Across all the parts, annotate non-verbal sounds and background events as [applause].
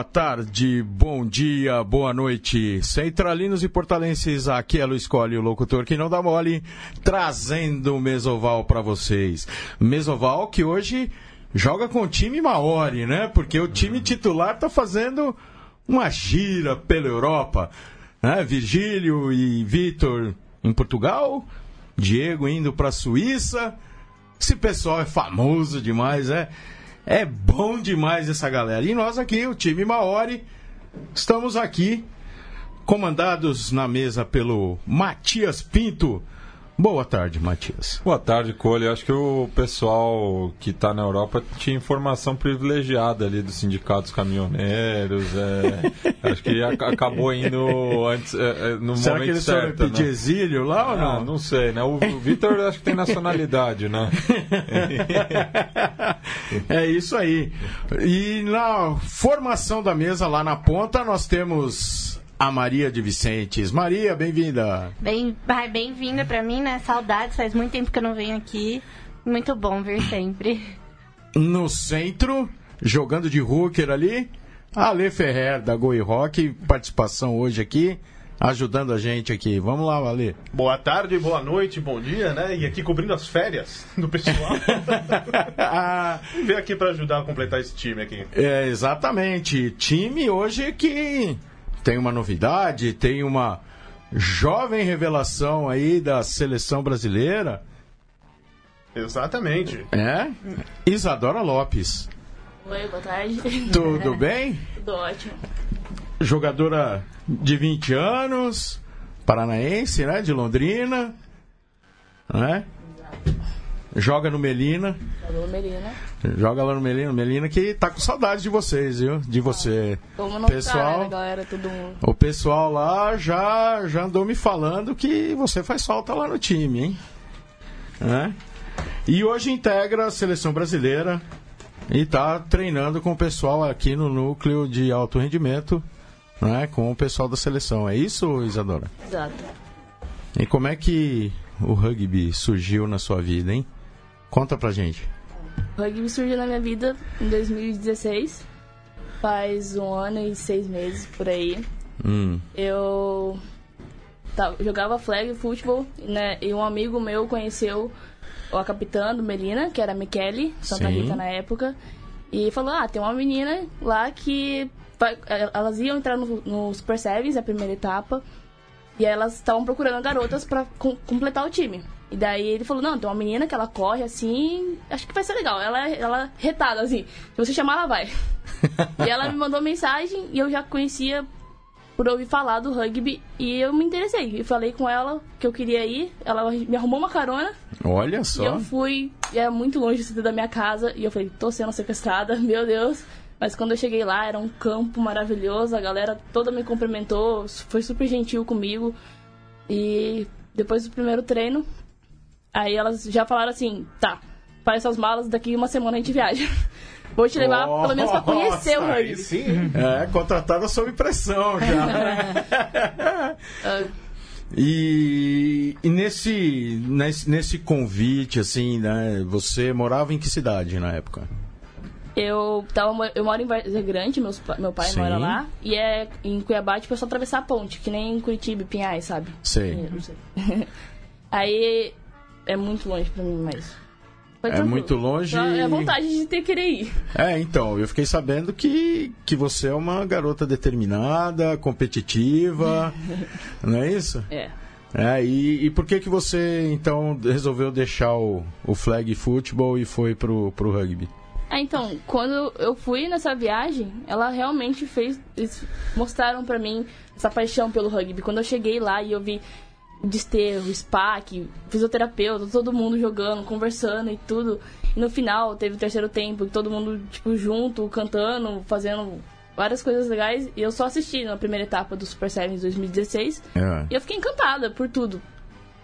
Boa tarde, bom dia, boa noite. Centralinos e portalenses, aqui é Luiz Colli, o locutor que não dá mole, trazendo o Mesoval para vocês. Mesoval que hoje joga com o time Maori, né? Porque o time titular tá fazendo uma gira pela Europa. Né? Virgílio e Vitor em Portugal, Diego indo para a Suíça. Esse pessoal é famoso demais, é? É bom demais essa galera. E nós aqui, o time Maori, estamos aqui, comandados na mesa pelo Matias Pinto. Boa tarde, Matias. Boa tarde, Cole. Acho que o pessoal que está na Europa tinha informação privilegiada ali dos sindicatos caminhoneiros. É, [laughs] acho que acabou indo antes, é, no Será momento que eles certo. foram pedir né? exílio lá ou Não, não? não sei, né? O, o [laughs] Vitor acho que tem nacionalidade, né? [laughs] é isso aí. E na formação da mesa lá na ponta nós temos a Maria de Vicentes. Maria, bem-vinda. Bem, bem-vinda pra mim, né? Saudades, faz muito tempo que eu não venho aqui. Muito bom vir sempre. No centro, jogando de hooker ali, Ale Ferrer da Goi Rock, participação hoje aqui, ajudando a gente aqui. Vamos lá, Ale. Boa tarde, boa noite, bom dia, né? E aqui cobrindo as férias do pessoal. [laughs] e veio aqui para ajudar a completar esse time aqui. É, exatamente. Time hoje que tem uma novidade, tem uma jovem revelação aí da seleção brasileira. Exatamente. É? Isadora Lopes. Oi, boa tarde. Tudo bem? [laughs] Tudo ótimo. Jogadora de 20 anos, paranaense, né? De Londrina. Né? Joga no Melina. Alô, Melina. Joga lá no Melina. Melina que tá com saudade de vocês, viu? De você. Como não Pessoal- tá, né, galera? Todo mundo. O pessoal lá já, já andou me falando que você faz falta lá no time, hein? Né? E hoje integra a seleção brasileira e tá treinando com o pessoal aqui no núcleo de alto rendimento, né? Com o pessoal da seleção. É isso, Isadora? Exato. E como é que o rugby surgiu na sua vida, hein? Conta pra gente. O rugby surgiu na minha vida em 2016. Faz um ano e seis meses por aí. Hum, Eu tava- jogava flag futebol, né? E um amigo meu conheceu a capitã do Melina, que era a Michele, Santa Sim. Rita na época. E falou: Ah, tem uma menina lá que. vai- Elas iam entrar no, no Super Sevens, a primeira etapa. E elas estavam procurando garotas pra com- completar o time. E daí ele falou, não, tem uma menina que ela corre assim, acho que vai ser legal. Ela, ela é retada, assim. Se você chamar, ela vai. [laughs] e ela me mandou mensagem e eu já conhecia por ouvir falar do rugby e eu me interessei. Eu falei com ela que eu queria ir, ela me arrumou uma carona olha e só. eu fui, e é muito longe da minha casa, e eu falei, tô sendo sequestrada, [laughs] meu Deus. Mas quando eu cheguei lá, era um campo maravilhoso, a galera toda me cumprimentou, foi super gentil comigo. E depois do primeiro treino, aí elas já falaram assim, tá, faz suas malas, daqui uma semana a gente viaja. [laughs] Vou te levar pelo menos pra conhecer o Nossa, aí rugby. sim. É, contratada sob pressão já. [laughs] E, e nesse, nesse, nesse convite, assim, né? Você morava em que cidade na época? Eu, tava, eu moro em Várzea Grande, meus, meu pai Sim. mora lá. E é em Cuiabá, tipo, é só atravessar a ponte, que nem em Curitiba e Pinhais, sabe? Sei. É, não sei. [laughs] Aí é muito longe pra mim, mas. foi É tranquilo. muito longe Só É a vontade de ter querer ir. É, então, eu fiquei sabendo que, que você é uma garota determinada, competitiva, [laughs] não é isso? É. É, e, e por que que você, então, resolveu deixar o, o flag futebol e foi pro, pro rugby? Ah, então, quando eu fui nessa viagem, ela realmente fez. Eles mostraram pra mim essa paixão pelo rugby. Quando eu cheguei lá e eu vi desterro, SPAC, fisioterapeuta, todo mundo jogando, conversando e tudo. E no final teve o terceiro tempo, todo mundo, tipo, junto, cantando, fazendo várias coisas legais. E eu só assisti na primeira etapa do Super Sevens 2016. É. E eu fiquei encantada por tudo.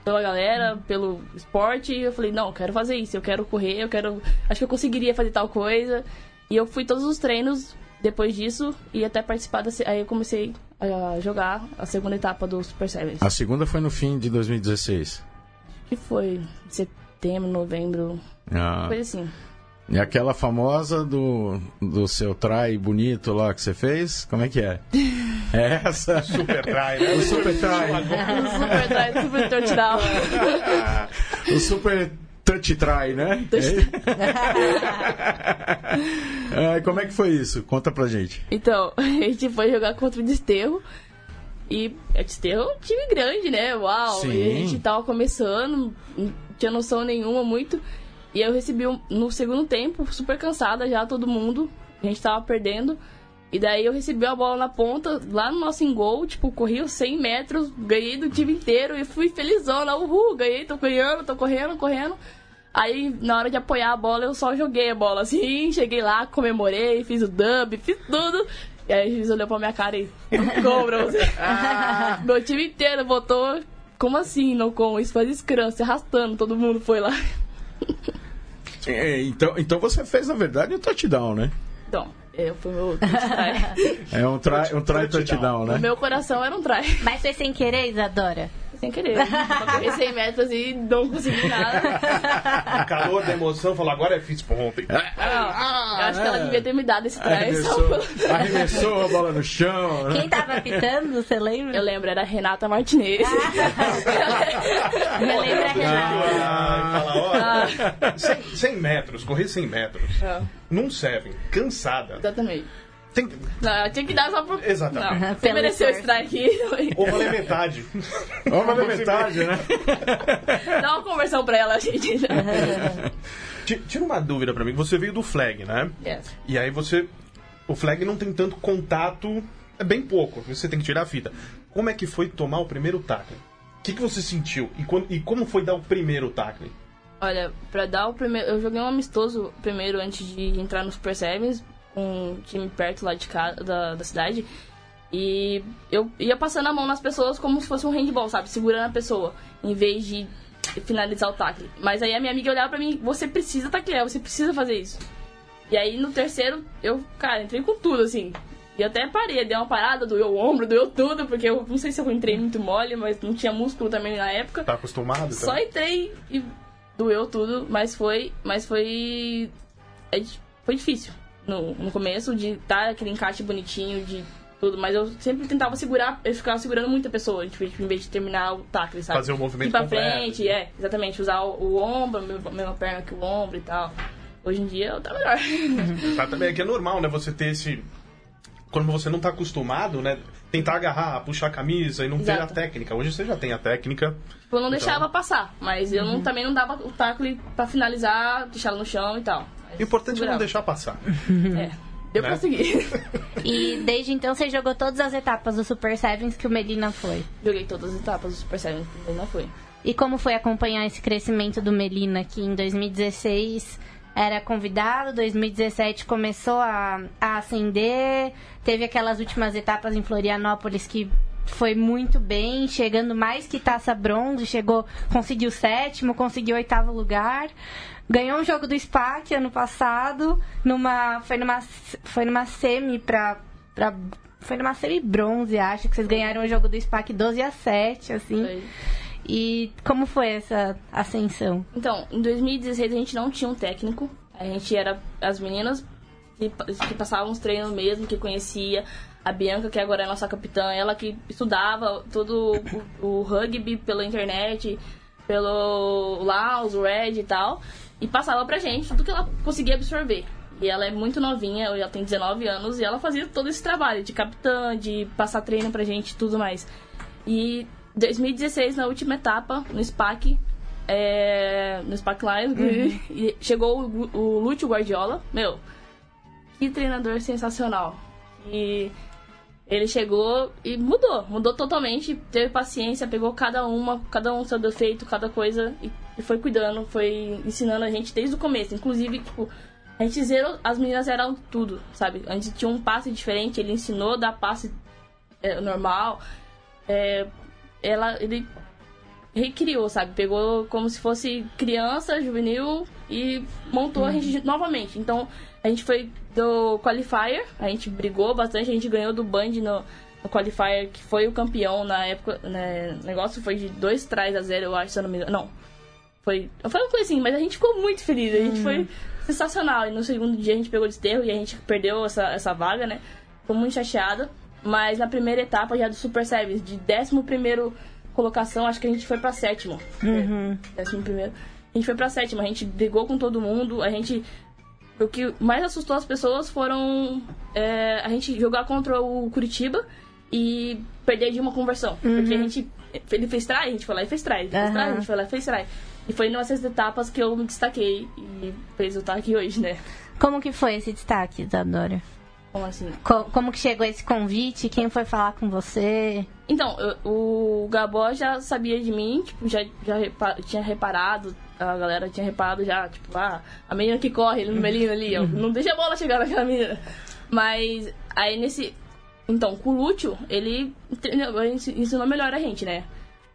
Pela galera, pelo esporte. E eu falei, não, eu quero fazer isso, eu quero correr, eu quero. Acho que eu conseguiria fazer tal coisa. E eu fui todos os treinos depois disso e até participar da. Aí eu comecei a jogar a segunda etapa do Super Sevens. A segunda foi no fim de 2016. Que foi setembro, novembro, Ah, coisa assim. E aquela famosa do, do seu try bonito lá que você fez, como é que é? [laughs] É essa? Super try, né? O super try. O super try, super touchdown. o super touch try, né? [laughs] É, como é que foi isso? Conta pra gente. Então, [laughs] a gente foi jogar contra o Desterro. E o Desterro é um time grande, né? Uau! Sim. E a gente tava começando, não tinha noção nenhuma muito. E eu recebi um, no segundo tempo, super cansada já, todo mundo. A gente tava perdendo. E daí eu recebi a bola na ponta, lá no nosso gol, tipo, corri os 100 metros, ganhei do time inteiro e fui felizona, uhul, ganhei, tô ganhando, tô correndo, correndo. Aí, na hora de apoiar a bola, eu só joguei a bola assim, [laughs] cheguei lá, comemorei, fiz o dub, fiz tudo. E aí o juiz olhou pra minha cara e, [laughs] gol pra você. Meu time inteiro votou, como assim, não com? Isso faz scrum, se arrastando, todo mundo foi lá. [laughs] É, então, então você fez, na verdade, um touchdown, né? Então, eu fui meu try. É um try, um try touchdown, O né? meu coração era um try. Mas foi sem querer, Isadora? Sem querer. Corri 100 metros e não consegui nada. O calor da emoção falou, agora é fiz ponto. hein? Não, eu acho que ela devia ter me dado esse try. Só Arremessou, pelo- arremessou a bola no chão, né? Quem tava apitando, você lembra? Eu lembro, era Renata Martinez. [laughs] Me lembra a Renata. Ah, fala, ó, 100, 100 metros, correr 100 metros. É, Num seven, cansada. exatamente. Tem, Não, tinha que dar só por. Exatamente. Não, [laughs] você mereceu try aqui. ou valer metade. [laughs] Vamos na metade, né? [laughs] Dá uma conversão pra ela, gente. Ti- Tira uma dúvida pra mim. Você veio do flag, né? Yes. E aí você. O flag não tem tanto contato. É bem pouco. Você tem que tirar a fita. Como é que foi tomar o primeiro tackle? O que, que você sentiu? E, quando- e como foi dar o primeiro tackle? Olha, pra dar o primeiro. Eu joguei um amistoso primeiro antes de entrar no Super Sevens, um time perto lá de casa, da, da cidade. E eu ia passando a mão nas pessoas como se fosse um handball, sabe? Segurando a pessoa, em vez de finalizar o tackle. Mas aí a minha amiga olhava pra mim: você precisa taclear, você precisa fazer isso. E aí no terceiro, eu, cara, entrei com tudo, assim. E até parei, dei uma parada, doeu o ombro, doeu tudo, porque eu não sei se eu entrei muito mole, mas não tinha músculo também na época. Tá acostumado? Só também? entrei e doeu tudo, mas foi. Mas foi. é foi difícil no, no começo de dar aquele encaixe bonitinho, de tudo, mas eu sempre tentava segurar, eu ficava segurando muita pessoa, tipo, em vez de terminar o tackle, sabe? Fazer o movimento Ir pra completo. frente, é, exatamente, usar o, o ombro, a mesma- perna que o ombro e tal. Hoje em dia tá melhor. Tá, também é que é normal, né? Você ter esse. Quando você não tá acostumado, né? Tentar agarrar, puxar a camisa e não ter a Exato. técnica. Hoje você já tem a técnica. Tipo, eu não Então. deixava passar, mas eu não, também não dava o tackle pra finalizar, deixar ela no chão e tal. O importante é não deixar passar. [laughs] É, deu Né? pra seguir. E desde então você jogou todas as etapas do Super Sevens que o Melina foi. Joguei todas as etapas do Super Seven, ainda foi. E como foi acompanhar esse crescimento do Melina, que em 2016 era convidado, 2017 começou a, a ascender, teve aquelas últimas etapas em Florianópolis que foi muito bem, chegando mais que taça bronze, chegou, conseguiu sétimo, conseguiu oitavo lugar. Ganhou um jogo do SPAC ano passado, numa, foi, numa, foi numa semi pra, pra. Foi numa semi bronze, acho, que vocês ganharam o jogo do SPAC 12 a 7, assim. Foi. E como foi essa ascensão? Então, em 2016 a gente não tinha um técnico. A gente era as meninas que, que passavam os treinos mesmo, que conhecia. A Bianca, que agora é nossa capitã, ela que estudava todo o, o rugby pela internet, pelo Laos, o Red e tal. E passava pra gente tudo que ela conseguia absorver. E ela é muito novinha, ela tem 19 anos, e ela fazia todo esse trabalho de capitã, de passar treino pra gente e tudo mais. E 2016, na última etapa, no SPAC, é, no SPAC Lions, e chegou o, o Lúcio Guardiola. Meu, que treinador sensacional. E ele chegou e mudou, mudou totalmente, teve paciência, pegou cada uma, cada um seu defeito, cada coisa, e, foi cuidando, foi ensinando a gente desde o começo. Inclusive, tipo, a gente zerou, as meninas eram tudo, sabe? A gente tinha um passe diferente, ele ensinou a dar passe é, normal. É, ela, ele recriou, sabe? Pegou como se fosse criança, juvenil e montou a gente novamente. Então, a gente foi do qualifier, a gente brigou bastante, a gente ganhou do Band no, no qualifier, que foi o campeão na época, né? O negócio foi de dois trás a zero, eu acho, se eu não me engano. Não. Foi, foi uma coisa assim, mas a gente ficou muito feliz. A gente foi sensacional. E no segundo dia a gente pegou desterro e a gente perdeu essa, essa vaga, né? Ficou muito chateada. Mas na primeira etapa já do Super Service, de 11 primeiro colocação, acho que a gente foi pra sétimo. Uhum. É, décimo primeiro. A gente foi pra sétima, a gente brigou com todo mundo, a gente. O que mais assustou as pessoas foram é, a gente jogar contra o Curitiba e perder de uma conversão. Porque a gente. Ele fez try, a gente foi lá e fez try. Ele fez try, a gente foi lá e fez try. E foi nessas etapas que eu me destaquei e fez eu estar aqui hoje, né? Como que foi esse destaque, Isadora? Como assim? Co- como que chegou esse convite? Quem foi falar com você? Então, eu- o Gabó já sabia de mim, tipo, já, já repa- tinha reparado, a galera tinha reparado já, tipo, ah, a menina que corre no Melino ali, ó, não deixa a bola chegar naquela menina. Mas aí nesse. Então, com o Lúcio, ele ensinou melhor a gente, né?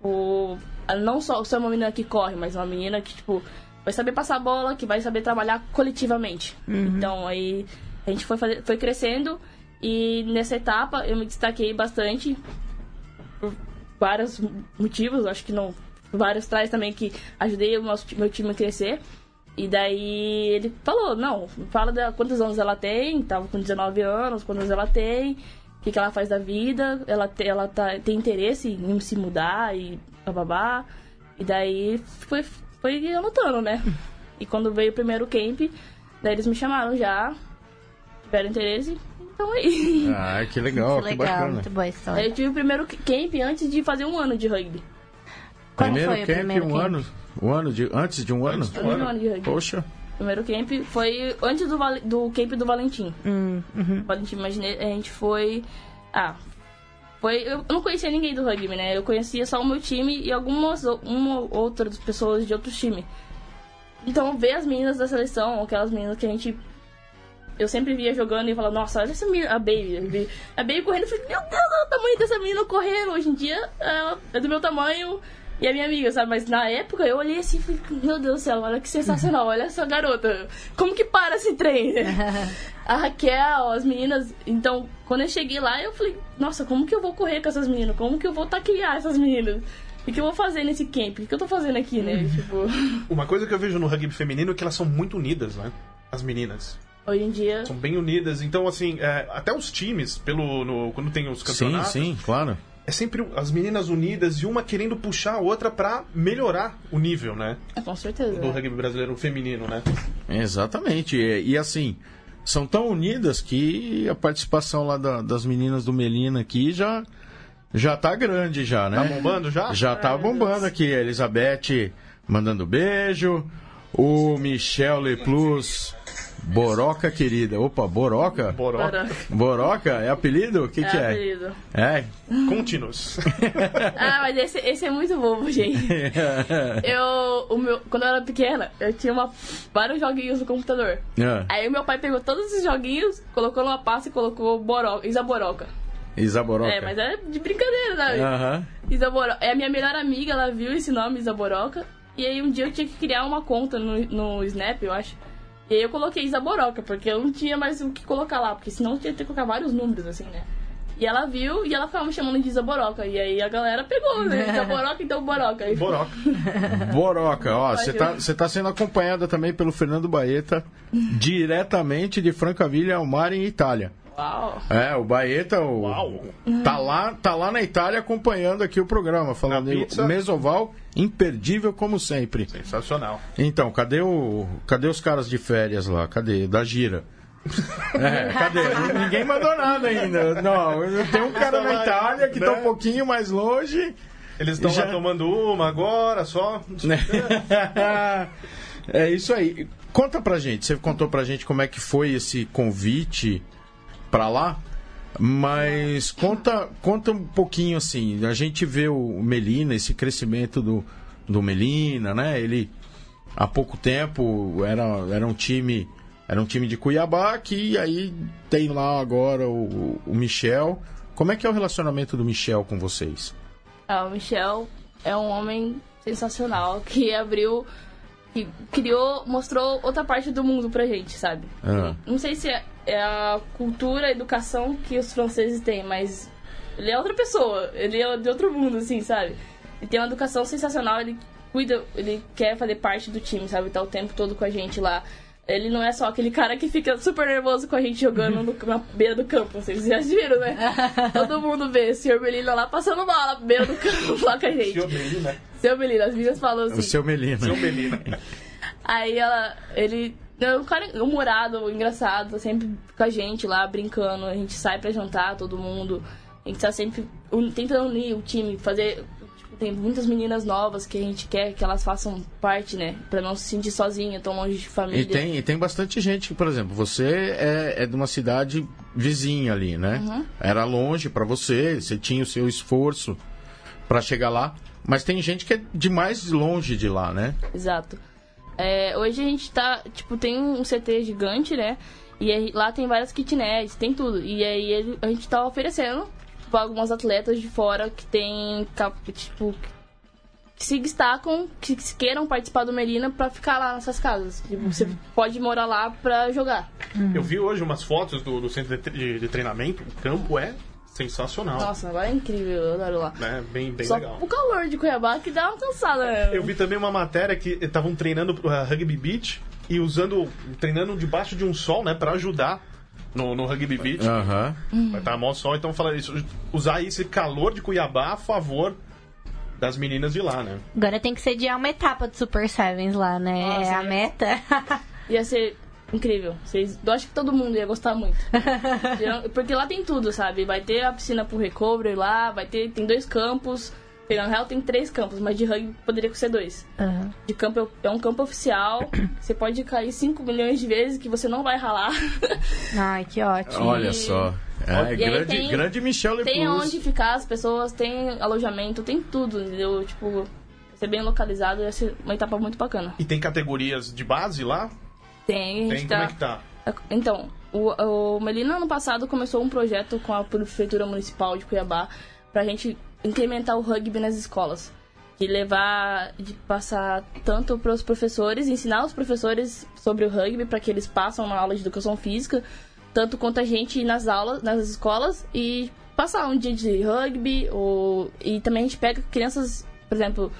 O, não só ser uma menina que corre, mas uma menina que, tipo, vai saber passar a bola, que vai saber trabalhar coletivamente. Então, aí a gente foi, fazer, foi crescendo e nessa etapa eu me destaquei bastante por vários motivos, acho que não. Vários trás também que ajudei o nosso, meu time a crescer. E daí ele falou, não, fala da quantos anos ela tem, tava com 19 anos, quantos anos ela tem, o que, que ela faz da vida, ela, te- ela tá, tem interesse em se mudar e bababá. E daí foi, foi anotando, né? E quando veio o primeiro camp, daí eles me chamaram já, tiveram interesse, então aí. Ah, que legal, que que, legal, bacana. muito boa Aí história. eu tive o primeiro camp antes de fazer um ano de rugby. Primeiro camp, primeiro um camp? ano, um ano de, antes de um ano? Um ano de rugby. Poxa, Primeiro camp foi antes do, do camp do Valentim. Hum, uhum. Valentim, imaginei, a gente foi. Ah. Foi, eu não conhecia ninguém do rugby, né? Eu conhecia só o meu time e algumas uma ou outras pessoas de outros times. Então, ver as meninas da seleção, aquelas meninas que a gente. Eu sempre via jogando e falava, nossa, olha essa menina, a Baby. A Baby correndo, eu falei, meu Deus, olha o tamanho dessa menina correndo. Hoje em dia, ela é do meu tamanho e é minha amiga, sabe? Mas na época eu olhei assim e falei, meu Deus do céu, olha que sensacional, olha essa garota. Como que para esse trem? [laughs] a Raquel, as meninas. Então, quando eu cheguei lá, eu falei, nossa, como que eu vou correr com essas meninas? Como que eu vou taclear essas meninas? O que eu vou fazer nesse camp? O que eu tô fazendo aqui, né? Tipo, [laughs] Uma coisa que eu vejo no rugby feminino é que elas são muito unidas, né? As meninas. hoje em dia. São bem unidas. Então, assim, é, até os times, pelo, no- quando tem os sim, campeonatos, sim, claro. É sempre as meninas unidas e uma querendo puxar a outra pra melhorar o nível, né? Com certeza. Do rugby brasileiro feminino, né? Exatamente. E, e assim, são tão unidas que a participação lá da- das meninas do Melina aqui já, já tá grande já, né? Tá bombando já? Já tá bombando aqui. A Elizabeth mandando beijo. O Michel Leplus. Boroca, querida. Opa, Boroca? Boroca. Boroca é apelido? O que, que É, é? apelido. É. Contínuos. [laughs] Ah, mas esse, esse é muito bobo, gente. [laughs] Eu, o meu, quando eu era pequena, eu tinha uma, vários joguinhos no computador. É. Aí o meu pai pegou todos esses joguinhos, colocou numa pasta e colocou Boroca, Isa Boroca. Isa Boroca. É, mas é de brincadeira, sabe? Aham. Isa Boroca. É a minha melhor amiga, ela viu esse nome, Isa Boroca. E aí um dia eu tinha que criar uma conta no, no Snap, eu acho. E aí eu coloquei Isa Boroca, porque eu não tinha mais o que colocar lá, porque senão eu tinha que colocar vários números, assim, né? E ela viu e ela ficava me chamando de Isa Boroca. E aí a galera pegou, né? [laughs] Isa Boroca, então Boroca. Aí, [laughs] Boroca. [laughs] Boroca, ó, você tá, tá sendo acompanhada também pelo Fernando Baeta, diretamente de Francavilla ao mar em Itália. Uau! É, o Baeta, o, Uau. tá lá, tá lá na Itália acompanhando aqui o programa, falando pizza. Mesoval, imperdível como sempre. Sensacional. Então, cadê o, cadê os caras de férias lá? Cadê? Da gira. [laughs] É, cadê? Ninguém mandou nada ainda. Não, tem um cara na Itália que tá um Né? pouquinho mais longe. Eles estão Já- lá tomando uma agora, só. [laughs] é isso aí. Conta pra gente, você contou pra gente como é que foi esse convite pra lá, mas conta, conta um pouquinho assim. A gente vê o Melina, esse crescimento do, do Melina, né? Ele há pouco tempo era, era um time. Era um time de Cuiabá que aí tem lá agora o, o Michel. Como é que é o relacionamento do Michel com vocês? Ah, o Michel é um homem sensacional que abriu, que criou, mostrou outra parte do mundo pra gente, sabe? Ah. Não sei se é, é a cultura, a educação que os franceses têm, mas ele é outra pessoa, ele é de outro mundo, assim, sabe? Ele tem uma educação sensacional, ele cuida, ele quer fazer parte do time, sabe? Tá o tempo todo com a gente lá. ele não é só aquele cara que fica super nervoso com a gente jogando no- na beira do campo. Vocês já viram, né? [laughs] Todo mundo vê o senhor Melina lá passando bola na beira do campo lá com a gente. Senhor Melina. Seu Melina, as meninas falam assim. O seu Melina. Senhor Melina. [laughs] Aí ela, ele é um cara humorado, engraçado, tá sempre com a gente lá brincando. A gente sai pra jantar, todo mundo. A gente tá sempre un- tentando unir o time, fazer. tipo, tem muitas meninas novas que a gente quer que elas façam parte, né? Pra não se sentir sozinha, tão longe de família. E tem, e tem bastante gente, por exemplo, você é, é de uma cidade vizinha ali, né? Uhum. Era longe pra você, você tinha o seu esforço pra chegar lá, mas tem gente que é de mais longe de lá, né? Exato. É, hoje a gente tá, tipo, tem um CT gigante, né? E aí, lá tem várias kitnets, tem tudo. E aí a gente tá oferecendo pra algumas atletas de fora que tem, tipo, que se destacam, que se queiram participar do Melina pra ficar lá nessas casas. Tipo, Você pode morar lá pra jogar. Eu vi hoje umas fotos do, do centro de, tre- de- de treinamento. O campo é sensacional. Nossa, agora é incrível, eu adoro lá. Né? Bem, bem Só legal. o calor de Cuiabá que dá uma cansada, né? Eu vi também uma matéria que estavam treinando uh, rugby beach e usando, treinando debaixo de um sol, né, para ajudar no, no rugby beach. Aham. Vai estar mó sol, então fala isso, usar esse calor de Cuiabá a favor das meninas de lá, né? Agora tem que sediar uma etapa do Super Sevens lá, né? Nossa, é a é. meta. [laughs] Ia ser incrível. Vocês, eu acho que todo mundo ia gostar muito. [laughs] Porque lá tem tudo, sabe? Vai ter a piscina pro recovery lá, vai ter. Tem dois campos. Na real tem três campos, mas de rugby poderia ser dois. Aham. De campo é um campo oficial. [coughs] Você pode cair 5 milhões de vezes que você não vai ralar. [laughs] Ai, que ótimo. Olha só. É, E grande, tem- grande Michel Le tem Plus. onde ficar as pessoas, tem alojamento, tem tudo, entendeu? Tipo, ser bem localizado, ia ser uma etapa muito bacana. E tem categorias de base lá? Tem, a Tem, gente como tá. é que tá? Então, o, o Melina ano passado começou um projeto com a Prefeitura Municipal de Cuiabá pra gente incrementar o rugby nas escolas. De levar, de passar tanto para os professores, ensinar os professores sobre o rugby para que eles passem na aula de educação física, tanto quanto a gente ir nas aulas, nas escolas e passar um dia de rugby, ou, e também a gente pega crianças, por exemplo,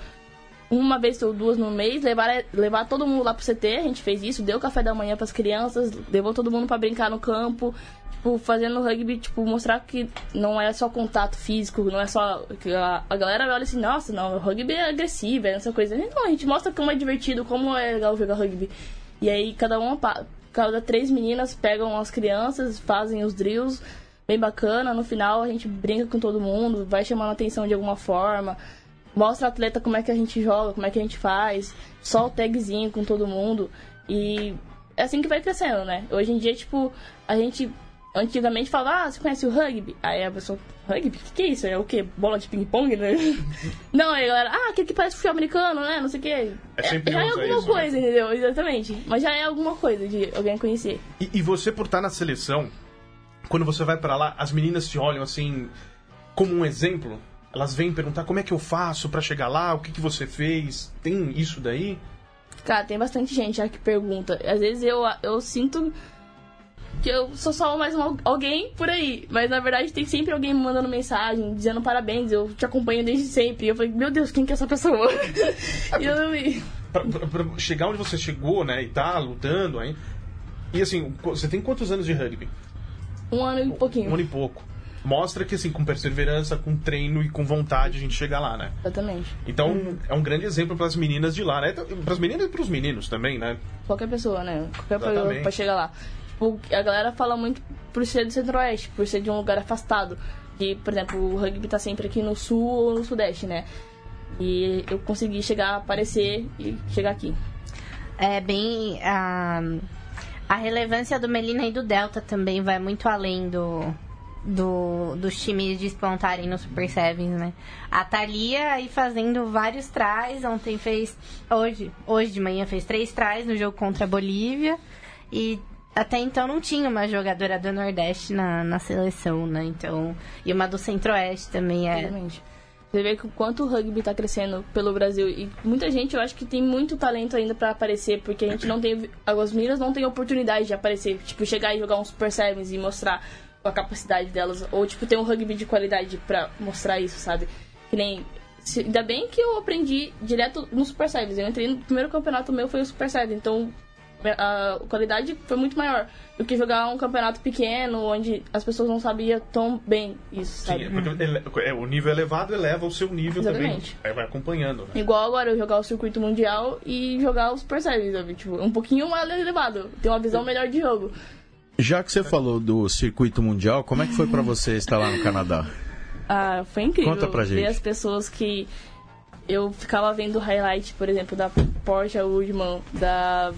uma vez ou duas no mês, levar, levar todo mundo lá pro CT, a gente fez isso, deu café da manhã pras crianças, levou todo mundo pra brincar no campo, tipo, fazendo rugby, tipo, mostrar que não é só contato físico, não é só. A, a galera olha assim, nossa, não, rugby é agressivo, é essa coisa. Não, a gente mostra como é divertido, como é legal jogar rugby. E aí cada uma, cada três meninas pegam as crianças, fazem os drills, bem bacana, no final a gente brinca com todo mundo, vai chamando a atenção de alguma forma mostra o atleta como é que a gente joga, como é que a gente faz, só o tagzinho com todo mundo. E é assim que vai crescendo, né? Hoje em dia, tipo, a gente antigamente falava, ah, você conhece o rugby? Aí a pessoa, rugby? O que, que é isso? É o quê? Bola de ping-pong, né? [laughs] Não, aí a galera, ah, aquele que parece futebol americano, né? Não sei o quê. É sempre já é alguma isso, né? coisa, entendeu? Exatamente. Mas já é alguma coisa de alguém conhecer. E, e você, por estar na seleção, quando você vai pra lá, as meninas te olham assim, como um exemplo? Elas vêm perguntar como é que eu faço pra chegar lá, o que, que você fez? Tem isso daí? Cara, tem bastante gente já que pergunta. Às vezes eu, eu sinto que eu sou só mais um, alguém por aí. Mas na verdade tem sempre alguém me mandando mensagem, dizendo parabéns, eu te acompanho desde sempre. E eu falei, meu Deus, quem que é essa pessoa? [laughs] [laughs] e eu não. Pra, pra- pra chegar onde você chegou, né, e tá lutando aí. E assim, você tem quantos anos de rugby? Um ano e pouquinho. Um ano e pouco. Mostra que assim, com perseverança, com treino e com vontade a gente chega lá, né? Exatamente. Então, é um grande exemplo para as meninas de lá, né? Para as meninas e para os meninos também, né? Qualquer pessoa, né? Qualquer pessoa Exatamente. pra chegar lá. Tipo, a galera fala muito por ser do centro-oeste, por ser de um lugar afastado. Que, por exemplo, o rugby tá sempre aqui no sul ou no sudeste, né? E eu consegui chegar, aparecer e chegar aqui. É bem. A, a relevância do Melina e do Delta também vai muito além do, do, dos times despontarem no Super Sevens, né? A Thalia aí fazendo vários tries, ontem fez. Hoje, hoje de manhã fez três tries no jogo contra a Bolívia. E até então não tinha uma jogadora do Nordeste na, na seleção, né? Então. E uma do Centro-Oeste também é. Exatamente. Você vê quanto o rugby tá crescendo pelo Brasil. E muita gente, eu acho que tem muito talento ainda pra aparecer, porque a gente não tem. As meninas não têm oportunidade de aparecer. Tipo, chegar e jogar um Super Sevens e mostrar a capacidade delas. Ou, tipo, ter um rugby de qualidade pra mostrar isso, sabe? Que nem. se- Ainda bem que eu aprendi direto no Super Sevens. Eu entrei no primeiro campeonato meu foi o Super Sevens. Então, a qualidade foi muito maior do que jogar um campeonato pequeno, onde as pessoas não sabiam tão bem isso, sabe? Sim, porque ele- é, o nível elevado eleva o seu nível Exatamente. também. Aí vai acompanhando. Né? Igual agora eu jogar o circuito mundial e jogar os Super Series, sabe? Tipo, um pouquinho mais elevado, ter uma visão melhor de jogo. Já que você falou do circuito mundial, como é que foi pra você estar lá no Canadá? Ah, foi incrível Conta pra gente. ver as pessoas que eu ficava vendo highlight, por exemplo, da Porsche Woodman, da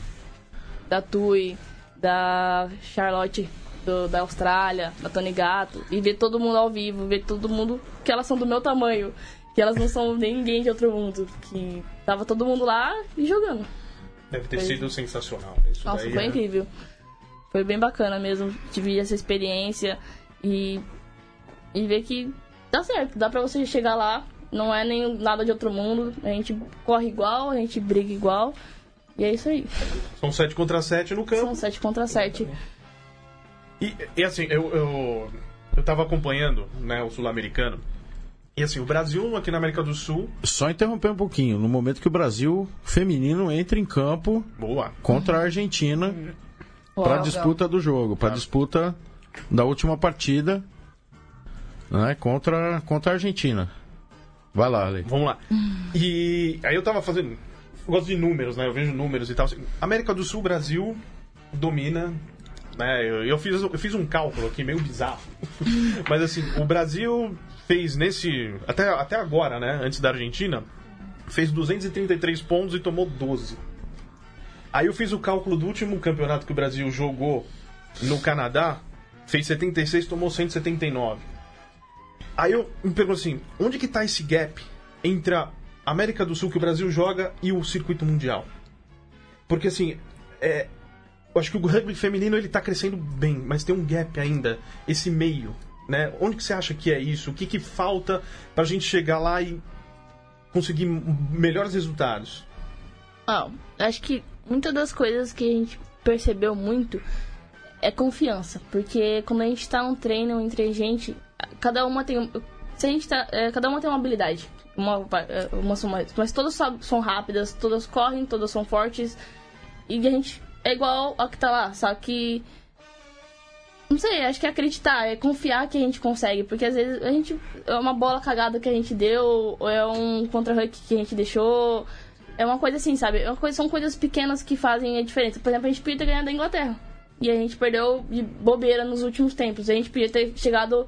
da Tui, da Charlotte do- da Austrália, da Tony Gato, e ver todo mundo ao vivo, ver todo mundo que elas são do meu tamanho, que elas não são nem ninguém de outro mundo, que tava todo mundo lá e jogando. Deve ter Foi. sido sensacional. Isso Nossa, daí foi é- incrível. Foi bem bacana mesmo. Tive essa experiência e, e ver que dá certo. Dá pra você chegar lá. Não é nem nada de outro mundo. A gente corre igual, a gente briga igual. E é isso aí. São 7 contra 7 no campo. São 7 contra 7. E, e assim, eu, eu, eu tava acompanhando né, o sul-americano. E assim, o Brasil aqui na América do Sul. Só interromper um pouquinho. No momento que o Brasil feminino entra em campo Boa. contra a Argentina para disputa do jogo, para disputa da última partida, né, contra contra a Argentina. Vai lá, Ale. Vamos lá. E aí eu tava fazendo. Eu gosto de números, né? Eu vejo números e tal. Assim, América do Sul, Brasil domina. Né? Eu, eu fiz, eu fiz um cálculo aqui meio bizarro. [laughs] Mas assim, o Brasil fez nesse. Até, até agora, né? Antes da Argentina, fez 233 pontos e tomou 12. Aí eu fiz o cálculo do último campeonato que o Brasil jogou no Canadá, fez 76, tomou 179. Aí eu me pergunto assim, onde que tá esse gap entre a América do Sul que o Brasil joga e o circuito mundial? Porque assim, é, eu acho que o rugby feminino ele tá crescendo bem, mas tem um gap ainda, esse meio, né? Onde que você acha que é isso? O que que falta pra gente chegar lá e conseguir melhores resultados? Ah, acho que muitas das coisas que a gente percebeu muito é confiança. Porque quando a gente tá num treino entre a gente, cada uma tem. Se a gente tá. é, cada uma tem uma habilidade. Uma, é, uma são mais. Mas todas são, rápidas, todas correm, todas são fortes. E a gente é igual a que tá lá, só que. Não sei, acho que é acreditar, é confiar que a gente consegue, porque às vezes a gente. É uma bola cagada que a gente deu, ou é um contra-huck que a gente deixou. É uma coisa assim, sabe? É uma coisa, são coisas pequenas que fazem a diferença. Por exemplo, a gente podia ter ganhado da Inglaterra. E a gente perdeu de bobeira nos últimos tempos. A gente podia ter chegado.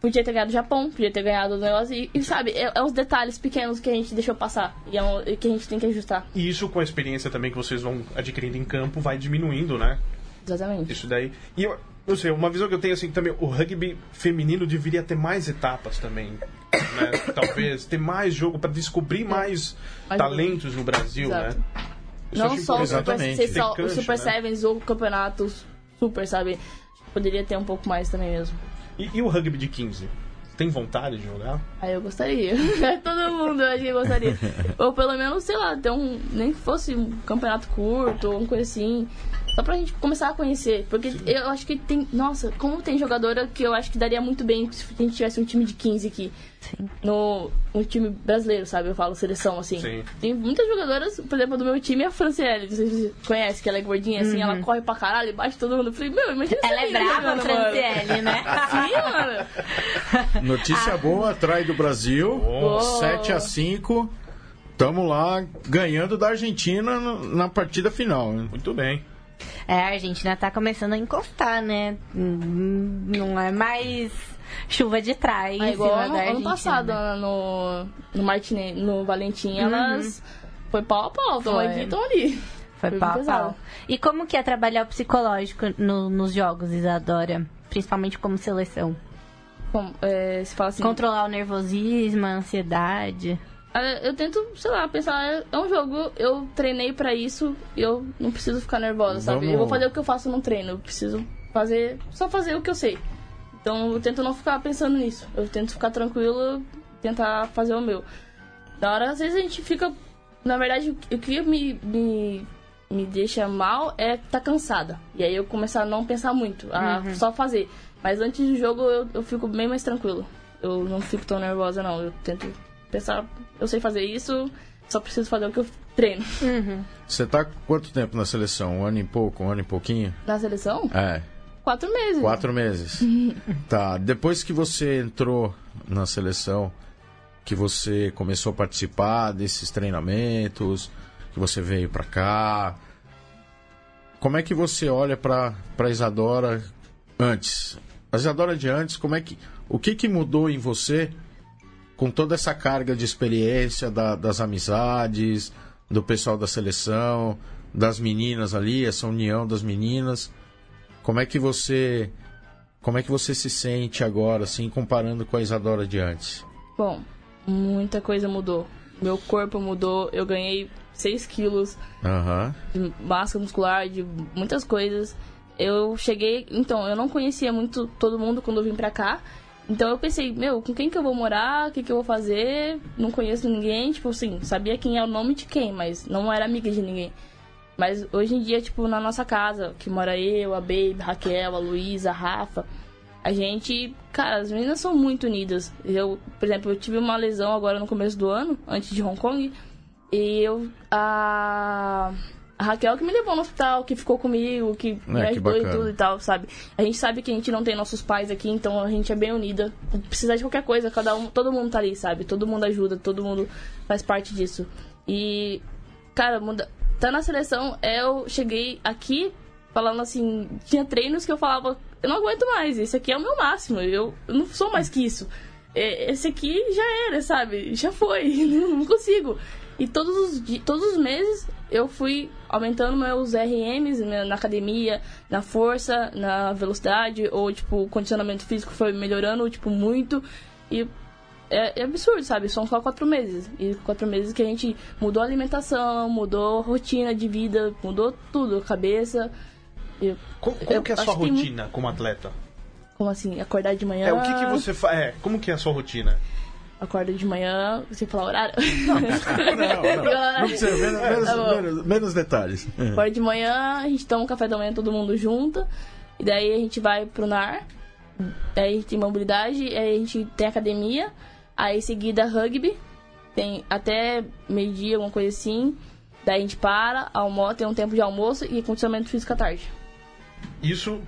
Podia ter ganhado do Japão, podia ter ganhado do negócio. E, e, sabe, é, é os detalhes pequenos que a gente deixou passar. E é um- e que a gente tem que ajustar. E isso com a experiência também que vocês vão adquirindo em campo vai diminuindo, né? Exatamente. Isso daí. E eu, não sei, uma visão que eu tenho assim também, o rugby feminino deveria ter mais etapas também. Né? [coughs] Talvez ter mais jogo para descobrir mais, Mais talentos no Brasil, Exato. né? Isso Não só o Super, ser só Tem o cancha, Super né? Sevens ou campeonatos super, sabe? Poderia ter um pouco mais também mesmo. E, e o rugby de 15? Tem vontade de jogar? Aí eu gostaria. [laughs] Todo mundo acho que gostaria. [laughs] ou pelo menos, sei lá, ter um. Nem que fosse um campeonato curto ou uma coisa assim. Só pra gente começar a conhecer. Porque eu acho que tem. Nossa, como tem jogadora que eu acho que daria muito bem se a gente tivesse um time de 15 aqui. Sim. No, um time brasileiro, sabe? Eu falo seleção, assim. Sim. Tem muitas jogadoras, por exemplo, do meu time, a Franciele. Vocês conhecem que ela é gordinha, assim, ela corre pra caralho, bate todo mundo. Eu falei, meu, imagina Ela é brava, mano. Franciele, né? [laughs] Sim, mano. Notícia boa, trai do Brasil, Oh. 7 a 5 Tamo lá ganhando da Argentina na partida final. Muito bem. É, a Argentina tá começando a encostar, né? Não é mais chuva de trás É igual ano, ano passado, no, no Martine, no Valentim, elas foi pau a pau, Foi. aqui, tamo ali. Foi Foi pau a pau. E como que é trabalhar o psicológico no- nos jogos, Isadora? Principalmente como seleção. Como, é, se fala assim, Controlar o nervosismo, a ansiedade. É, eu tento, sei lá, pensar, é- é um jogo, eu treinei pra isso, e eu não preciso ficar nervosa, sabe? Vamos- Eu vou fazer o que eu faço no treino, eu preciso fazer, só fazer o que eu sei. Então eu tento não ficar pensando nisso, eu tento ficar tranquilo, tentar fazer o meu. Da hora, às vezes a gente fica, na verdade, o que me, me, me deixa mal é estar cansada. E aí eu começar a não pensar muito, a só fazer. Mas antes do jogo eu, eu fico bem mais tranquilo. Eu não fico tão nervosa, não. Eu tento pensar, eu sei fazer isso, só preciso fazer o que eu treino. Você tá quanto tempo na seleção? Um ano e pouco, um ano e pouquinho? Na seleção, É, quatro meses. quatro meses. [laughs] tá, depois que você entrou na seleção, que você começou a participar desses treinamentos, que você veio pra cá, como é que você olha pra, pra Isadora antes? A Isadora de antes, como é que. O que, que mudou em você com toda essa carga de experiência da- das amizades, do pessoal da seleção, das meninas ali, essa união das meninas? Como é que você. Como é que você se sente agora, assim, comparando com a Isadora de antes? Bom, muita coisa mudou. Meu corpo mudou, eu ganhei 6 quilos Aham. de massa muscular, de muitas coisas. Eu cheguei, então, eu não conhecia muito todo mundo quando eu vim pra cá. Então eu pensei, meu, com quem que eu vou morar? O que que eu vou fazer? Não conheço ninguém, tipo assim, sabia quem é o nome de quem, mas não era amiga de ninguém. Mas hoje em dia, tipo, na nossa casa, que mora eu, a Baby, a Raquel, a Luísa, a Rafa, a gente, cara, as meninas são muito unidas. Eu, por exemplo, eu tive uma lesão agora no começo do ano, antes de Hong Kong, e eu, a, a Raquel que me levou no hospital, que ficou comigo, que me É, que ajudou e tudo e tal, sabe? A gente sabe que a gente não tem nossos pais aqui, então a gente é bem unida. Precisar de qualquer coisa, cada um, todo mundo tá ali, sabe? Todo mundo ajuda, todo mundo faz parte disso. E, cara, muda, tá na seleção, eu cheguei aqui falando assim, tinha treinos que eu falava, eu não aguento mais, esse aqui é o meu máximo, eu, eu não sou mais que isso. É, Esse aqui já era, sabe? Já foi, [laughs] não consigo. E todos os, todos os meses eu fui aumentando meus RMs na na academia, na força, na velocidade, ou tipo, o condicionamento físico foi melhorando, tipo, muito. E é, é absurdo, sabe? São só quatro meses. E quatro meses que a gente mudou a alimentação, mudou a rotina de vida, mudou tudo, a cabeça. E, Como, como Eu que é a sua que rotina como atleta? como assim, acordar de manhã. É, o que, que você faz? É, como que é a sua rotina? Acorda de manhã, você fala horário? Não, não. Não precisa, menos, menos, Tá menos- menos detalhes. Acorda de manhã, a gente toma um café da manhã todo mundo junto. E daí a gente vai pro NAR. Daí a gente tem mobilidade, aí a gente tem academia. Aí em seguida rugby. Tem até meio-dia, alguma coisa assim. Daí a gente para, almoça, tem um tempo de almoço e condicionamento físico à tarde. Isso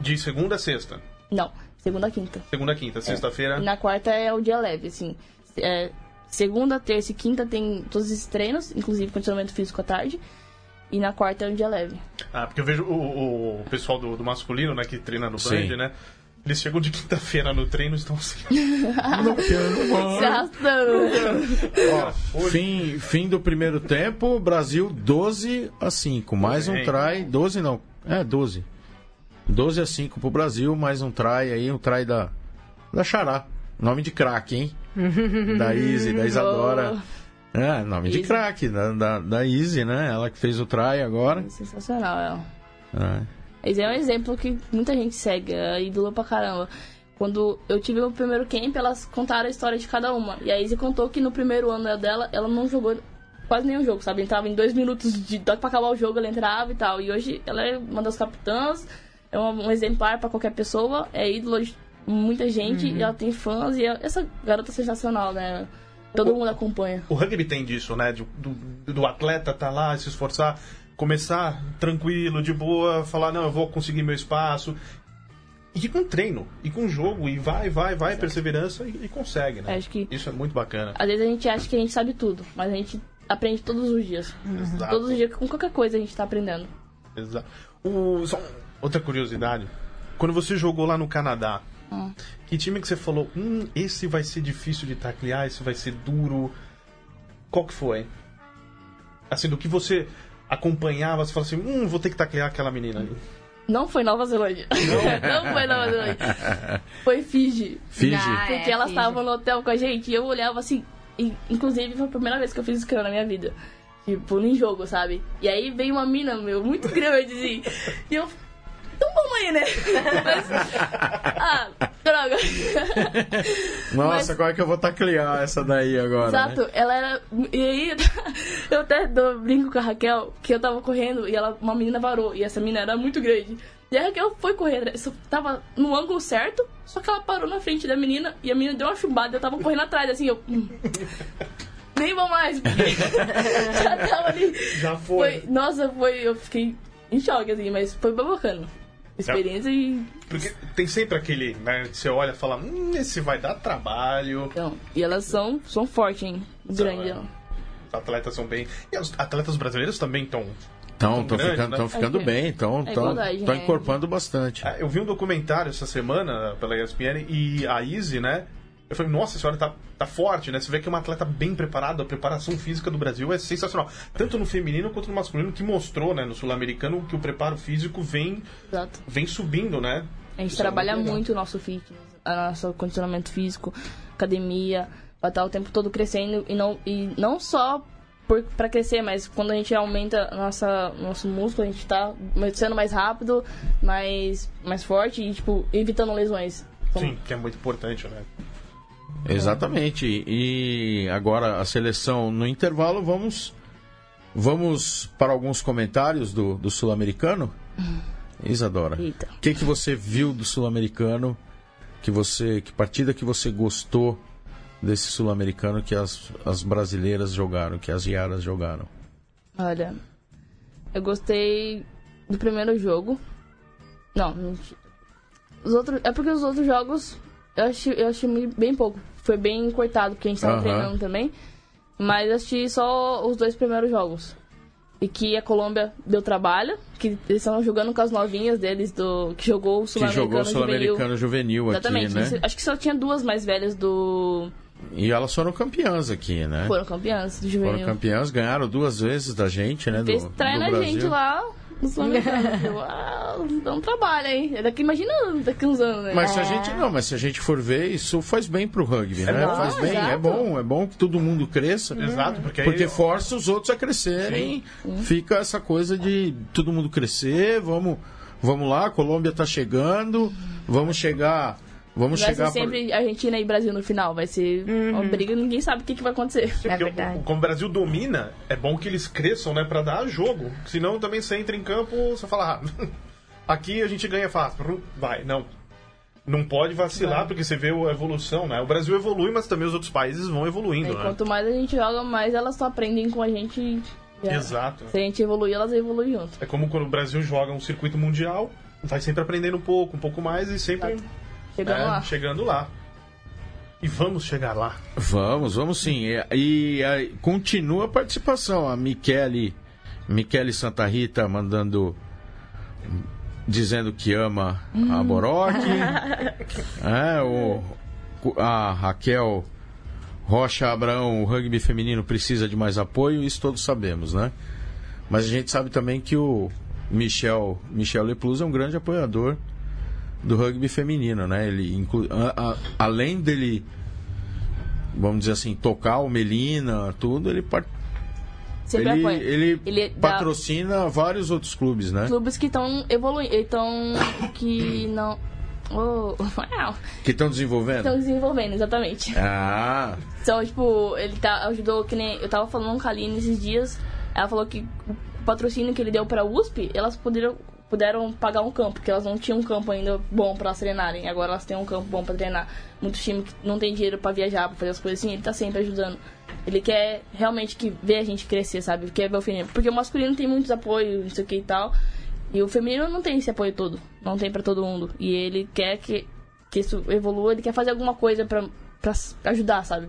de segunda a sexta. Não, segunda a quinta. Segunda a quinta. Sexta-feira. E na quarta é o dia leve, assim. É, segunda, terça e quinta tem todos esses treinos, inclusive condicionamento físico à tarde. E na quarta é um dia leve. Ah, porque eu vejo o, o- pessoal do, do masculino, né, que treina no Sim. Band, né? Eles chegam de quinta-feira no treino e estão assim. [laughs] Se arrastando. Ó, fim, fim do primeiro tempo, Brasil 12 a 5. Mais um Bem. try. 12 não. É, 12. 12 a 5 pro Brasil, mais um try aí, um try da, da Xará. Nome de craque, hein? [laughs] da Izzy, da Isadora. É, nome de Izzy. craque, da, da, da Izzy, né? Ela que fez o try agora. Sensacional, ela. É. É um exemplo que muita gente segue, é ídolo pra caramba. Quando eu tive o primeiro camp, elas contaram a história de cada uma. E a Izzy contou que no primeiro ano dela, ela não jogou quase nenhum jogo, sabe? Entrava em dois minutos de pra acabar o jogo, ela entrava e tal. E hoje ela é uma das capitãs, é um, exemplar pra qualquer pessoa, é ídolo de muita gente, e ela tem fãs, e é- essa garota é sensacional, né? Todo mundo acompanha. O rugby tem disso, né? De- do, do atleta tá lá, se esforçar, começar tranquilo, de boa, falar, não, eu vou conseguir meu espaço. E com treino, e com jogo, e vai, vai, vai, perseverança e, e consegue, né? Acho que Isso é muito bacana. às vezes a gente acha que a gente sabe tudo, mas a gente aprende todos os dias. Exato. Todos os dias, com qualquer coisa a gente tá aprendendo. Exato. O, só outra curiosidade. Quando você jogou lá no Canadá, Ah. que time que você falou, hum, esse vai ser difícil de taclear, esse vai ser duro. Qual que foi? Assim, do que você acompanhava, você falou assim, hum, vou ter que taclear aquela menina ali. Não foi Nova Zelândia. Não, [laughs] foi Nova Zelândia. [laughs] Foi Fiji. Fiji. Ah, é, Porque elas Fiji. estavam no hotel com a gente e eu olhava assim. e, inclusive, foi a primeira vez que eu fiz scrum na minha vida. Tipo, em jogo, sabe? E aí veio uma mina, meu, muito grande, assim. E eu. Então vamos aí, né? Mas. [laughs] Ah, droga. Nossa, Mas- qual é que eu vou taclear essa daí agora? Exato, né? ela era. E aí, [laughs] eu até dou, brinco com a Raquel que eu tava correndo e ela, uma menina varou. E essa menina era muito grande. E a Raquel foi correr, só tava no ângulo certo, só que ela parou na frente da menina e a menina deu uma chumbada. Eu tava correndo atrás, assim, eu. hum. nem vou mais, porque [laughs] já tava ali. Já foi. Foi, nossa, foi, eu fiquei em choque, assim, mas foi bem bacana. Experiência e. Porque tem sempre aquele, né? que Você olha e fala, hum, esse vai dar trabalho. Então, e elas são, são fortes, hein? Grande, é. ó. Os atletas são bem. E os atletas brasileiros também estão. Então, estão ficando, né? tão ficando É, bem, estão é igualdade, né? encorpando bastante. Ah, Eu vi um documentário essa semana pela ESPN e a Izzy, né? Eu falei, nossa, a senhora tá, tá forte, né? Você vê que é uma atleta bem preparada, a preparação física do Brasil é sensacional. Tanto no feminino quanto no masculino, que mostrou, né, no sul-americano, que o preparo físico vem, Exato. vem subindo, né? A gente Isso é trabalha muito legal. muito o nosso fitness, o nosso condicionamento físico, academia, pra estar o tempo todo crescendo e não, e não só por, pra crescer, mas quando a gente aumenta nossa, nosso músculo, a gente tá sendo mais rápido, mais, mais forte e, tipo, evitando lesões. Então, Sim, que é muito importante, né? Exatamente. E agora a seleção no intervalo, vamos vamos para alguns comentários do, do sul-americano. Isadora, Eita. o que, que você viu do sul-americano? Que você, que partida que você gostou desse sul-americano que as, as brasileiras jogaram, que as Yaras jogaram? Olha, eu gostei do primeiro jogo. Não. Os outros, é porque os outros jogos eu achei, eu achei bem pouco. Foi bem cortado, porque a gente tava Aham. treinando também. Mas eu assisti só os dois primeiros jogos. E que a Colômbia deu trabalho, que eles estavam jogando com as novinhas deles, do que jogou o Que jogou Sul-Americano o Juvenil. sul-americano juvenil aqui, Exatamente. né? Acho que só tinha duas mais velhas do. E elas foram campeãs aqui, né? Foram campeãs do Foram Juvenil. campeãs, ganharam duas vezes da gente, né? Do, Fez trai do na Brasil. gente lá Uau, dá um trabalho, hein? É Daqui, imagina daqui uns anos, né? Mas se a gente não, mas se a gente for ver, isso faz bem pro rugby, né? bom. Faz bem, é exato. bom, é bom que todo mundo cresça. Exato, porque aí. Porque força os outros a crescerem. Fica essa coisa de todo mundo crescer, vamos, vamos lá, a Colômbia tá chegando, vamos chegar, vamos Vai chegar ser sempre Argentina e Brasil no final. Vai ser uma briga, ninguém sabe o que, que vai acontecer. É verdade. o- como o Brasil domina, é bom que eles cresçam, né, pra dar jogo. Senão também você entra em campo, você fala, ah, [laughs] aqui a gente ganha fácil. Vai, não. Não pode vacilar, porque você vê a evolução, né? O Brasil evolui, mas também os outros países vão evoluindo, E né? quanto mais a gente joga, mais elas só aprendem com a gente. Já. Exato. Se a gente evoluir, elas evoluem junto. É como quando o Brasil joga um circuito mundial, vai sempre aprendendo um pouco, um pouco mais e sempre Chegando né, lá. chegando lá. E vamos chegar lá. Vamos, vamos sim. E, e aí, continua a participação. A Michele, Michele Santa Rita mandando. dizendo que ama a Boroque. [laughs] é, o, a Raquel Rocha Abraão, o rugby feminino precisa de mais apoio, isso todos sabemos, né? Mas a gente sabe também que o Michel, Michel Leplus é um grande apoiador do rugby feminino, né? Ele inclui, a- a- além dele, vamos dizer assim, tocar o Melina, tudo, ele, par- Sempre ele, ele Ele dá- patrocina vários outros clubes, né? Clubes que estão evoluindo. Então. que não. Oh, uau. [laughs] Que estão desenvolvendo. Estão desenvolvendo, exatamente. Ah, Então, tipo, ele tá, ajudou, que nem. Eu tava falando com a Aline esses dias. Ela falou que o patrocínio que ele deu pra USP, elas puderam, puderam pagar um campo, porque elas não tinham um campo ainda bom elas treinarem. Agora elas têm um campo bom pra treinar. Muitos times que não tem dinheiro pra viajar, pra fazer as coisas assim, ele tá sempre ajudando. Ele quer realmente que ver a gente crescer, sabe? Quer ver o feminino. Porque o masculino tem muitos apoios, não sei o que e tal. E o feminino não tem esse apoio todo. Não tem pra todo mundo. E ele quer que, que isso evolua, ele quer fazer alguma coisa pra ajudar, sabe?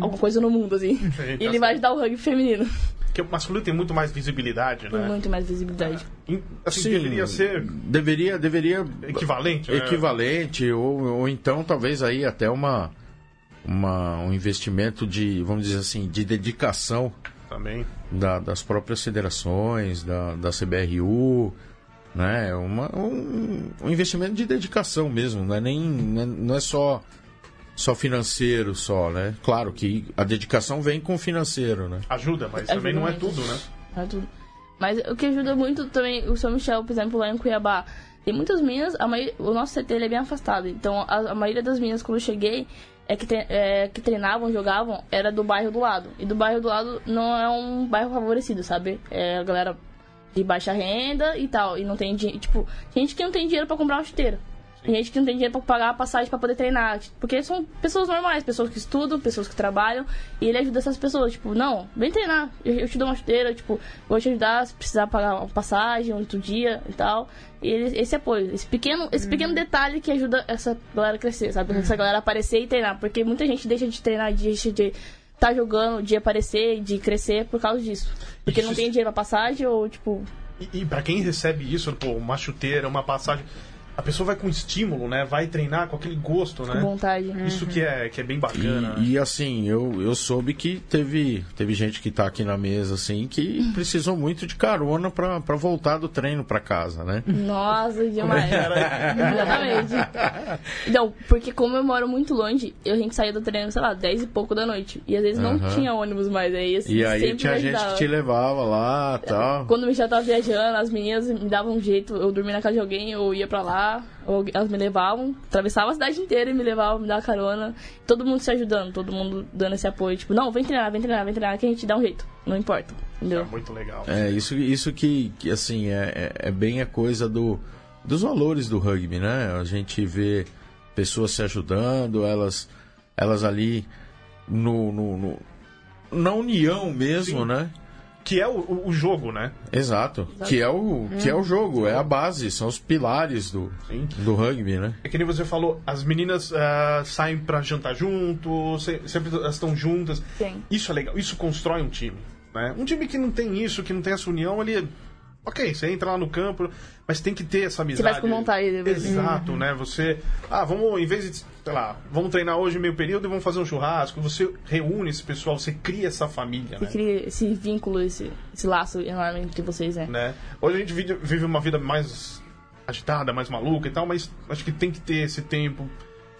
Alguma coisa no mundo, assim. Sim, E ele tá vai ajudar o rugby feminino. Porque o masculino tem muito mais visibilidade, Tem né? muito mais visibilidade. Assim, sim, deveria ser deveria, deveria equivalente, né? equivalente ou, ou então talvez aí até uma, uma um investimento de vamos dizer assim de dedicação Também. da- das próprias federações da, da CBRU né uma, um, um investimento de dedicação mesmo não é nem não é, não é só só financeiro só né claro que a dedicação vem com o financeiro né Ajuda, mas Ajuda também não é tudo, né? É tudo. Mas o que ajuda muito também, o São Michel, por exemplo, lá em Cuiabá, tem muitas minas, a mai- o nosso CT ele é bem afastado. Então a, a maioria das minas, quando eu cheguei, é que, tre- é, que treinavam, jogavam, era do bairro do lado. E do bairro do lado não é um bairro favorecido, sabe? É a galera de baixa renda e tal. E não tem dinheiro. Tipo, gente que não tem dinheiro pra comprar uma chuteira. Tem gente que não tem dinheiro pra pagar a passagem pra poder treinar. Porque são pessoas normais, pessoas que estudam, pessoas que trabalham. E ele ajuda essas pessoas. Tipo, não, vem treinar. Eu, te dou uma chuteira, tipo, vou te ajudar se precisar pagar uma passagem, outro dia e tal. E ele, esse apoio, esse pequeno, esse pequeno detalhe que ajuda essa galera a crescer, sabe? Essa galera a aparecer e treinar. Porque muita gente deixa de treinar, deixa de tá jogando, de aparecer, de crescer por causa disso. Porque Isso- não tem dinheiro pra passagem ou, tipo, E, e para quem recebe isso, pô, uma chuteira, uma passagem, a pessoa vai com estímulo, né? Vai treinar com aquele gosto, né? vontade. Isso que é, que é bem bacana. né? E, e, assim, eu, eu soube que teve, teve gente que tá aqui na mesa, assim, que precisou muito de carona pra, pra voltar do treino pra casa, né? Nossa, demais. Era- Exatamente. Não, porque como eu moro muito longe, eu tinha que sair do treino, sei lá, 10 e pouco da noite. E às vezes não Aham. tinha ônibus mais. Aí, assim, E aí sempre tinha gente que te levava lá tal. Quando eu já tava viajando, as meninas me davam um jeito, eu dormia na casa de alguém, eu ia pra lá, ou elas me levavam, atravessava a cidade inteira e me levavam, me davam carona. Todo mundo se ajudando, todo mundo dando esse apoio, tipo, não, vem treinar, vem treinar, vem treinar, que a gente dá um jeito. Não importa. É Entendeu? muito legal. É, isso, isso que, que, assim, é, é, é bem a coisa do, dos valores do rugby, né? A gente vê pessoas se ajudando, elas, elas ali no, no, no- na união mesmo, Sim. né? Que é o, o- o jogo, né? Exato. Que é o, que é o jogo, é a base, são os pilares do, Sim. do rugby, né? É que nem você falou, as meninas ah, saem pra jantar junto, se- sempre elas estão juntas. Sim. Isso é legal, isso constrói um time. Né? Um time que não tem isso, que não tem essa união, ele. Ok, você entra lá no campo, mas tem que ter essa amizade. vai com vontade. Exato, né? Você. Ah, vamos, em vez de, sei lá, vamos treinar hoje meio período e vamos fazer um churrasco. Você reúne esse pessoal, você cria essa família, Você né? cria esse vínculo, esse, esse laço enorme entre vocês, né? né? Hoje a gente vive, vive uma vida mais agitada, mais maluca e tal, mas acho que tem que ter esse tempo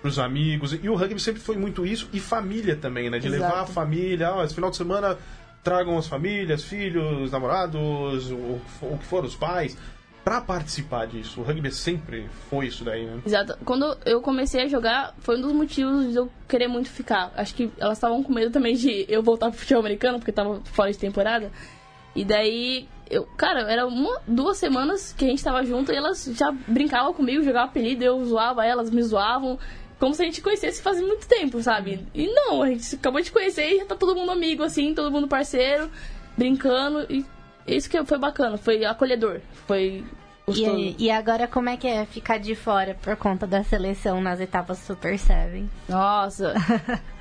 pros amigos. E o rugby sempre foi muito isso, e família também, né? De Exato. levar a família, ó, esse final de semana tragam as famílias, filhos, namorados, o, que for, os pais, pra participar disso. O rugby sempre foi isso daí, né? Exato. Quando eu comecei a jogar, foi um dos motivos de eu querer muito ficar. Acho que elas estavam com medo também de eu voltar pro futebol americano, porque tava fora de temporada. E daí, eu, cara, era uma, duas semanas que a gente tava junto e elas já brincavam comigo, jogavam apelido, eu zoava elas, me zoavam. Como se a gente conhecesse faz muito tempo, sabe? E não, a gente acabou de conhecer e já tá todo mundo amigo, assim, todo mundo parceiro, brincando. E isso que foi bacana, foi acolhedor. Foi E, e agora como é que é ficar de fora por conta da seleção nas etapas Super Seven? Nossa. [laughs]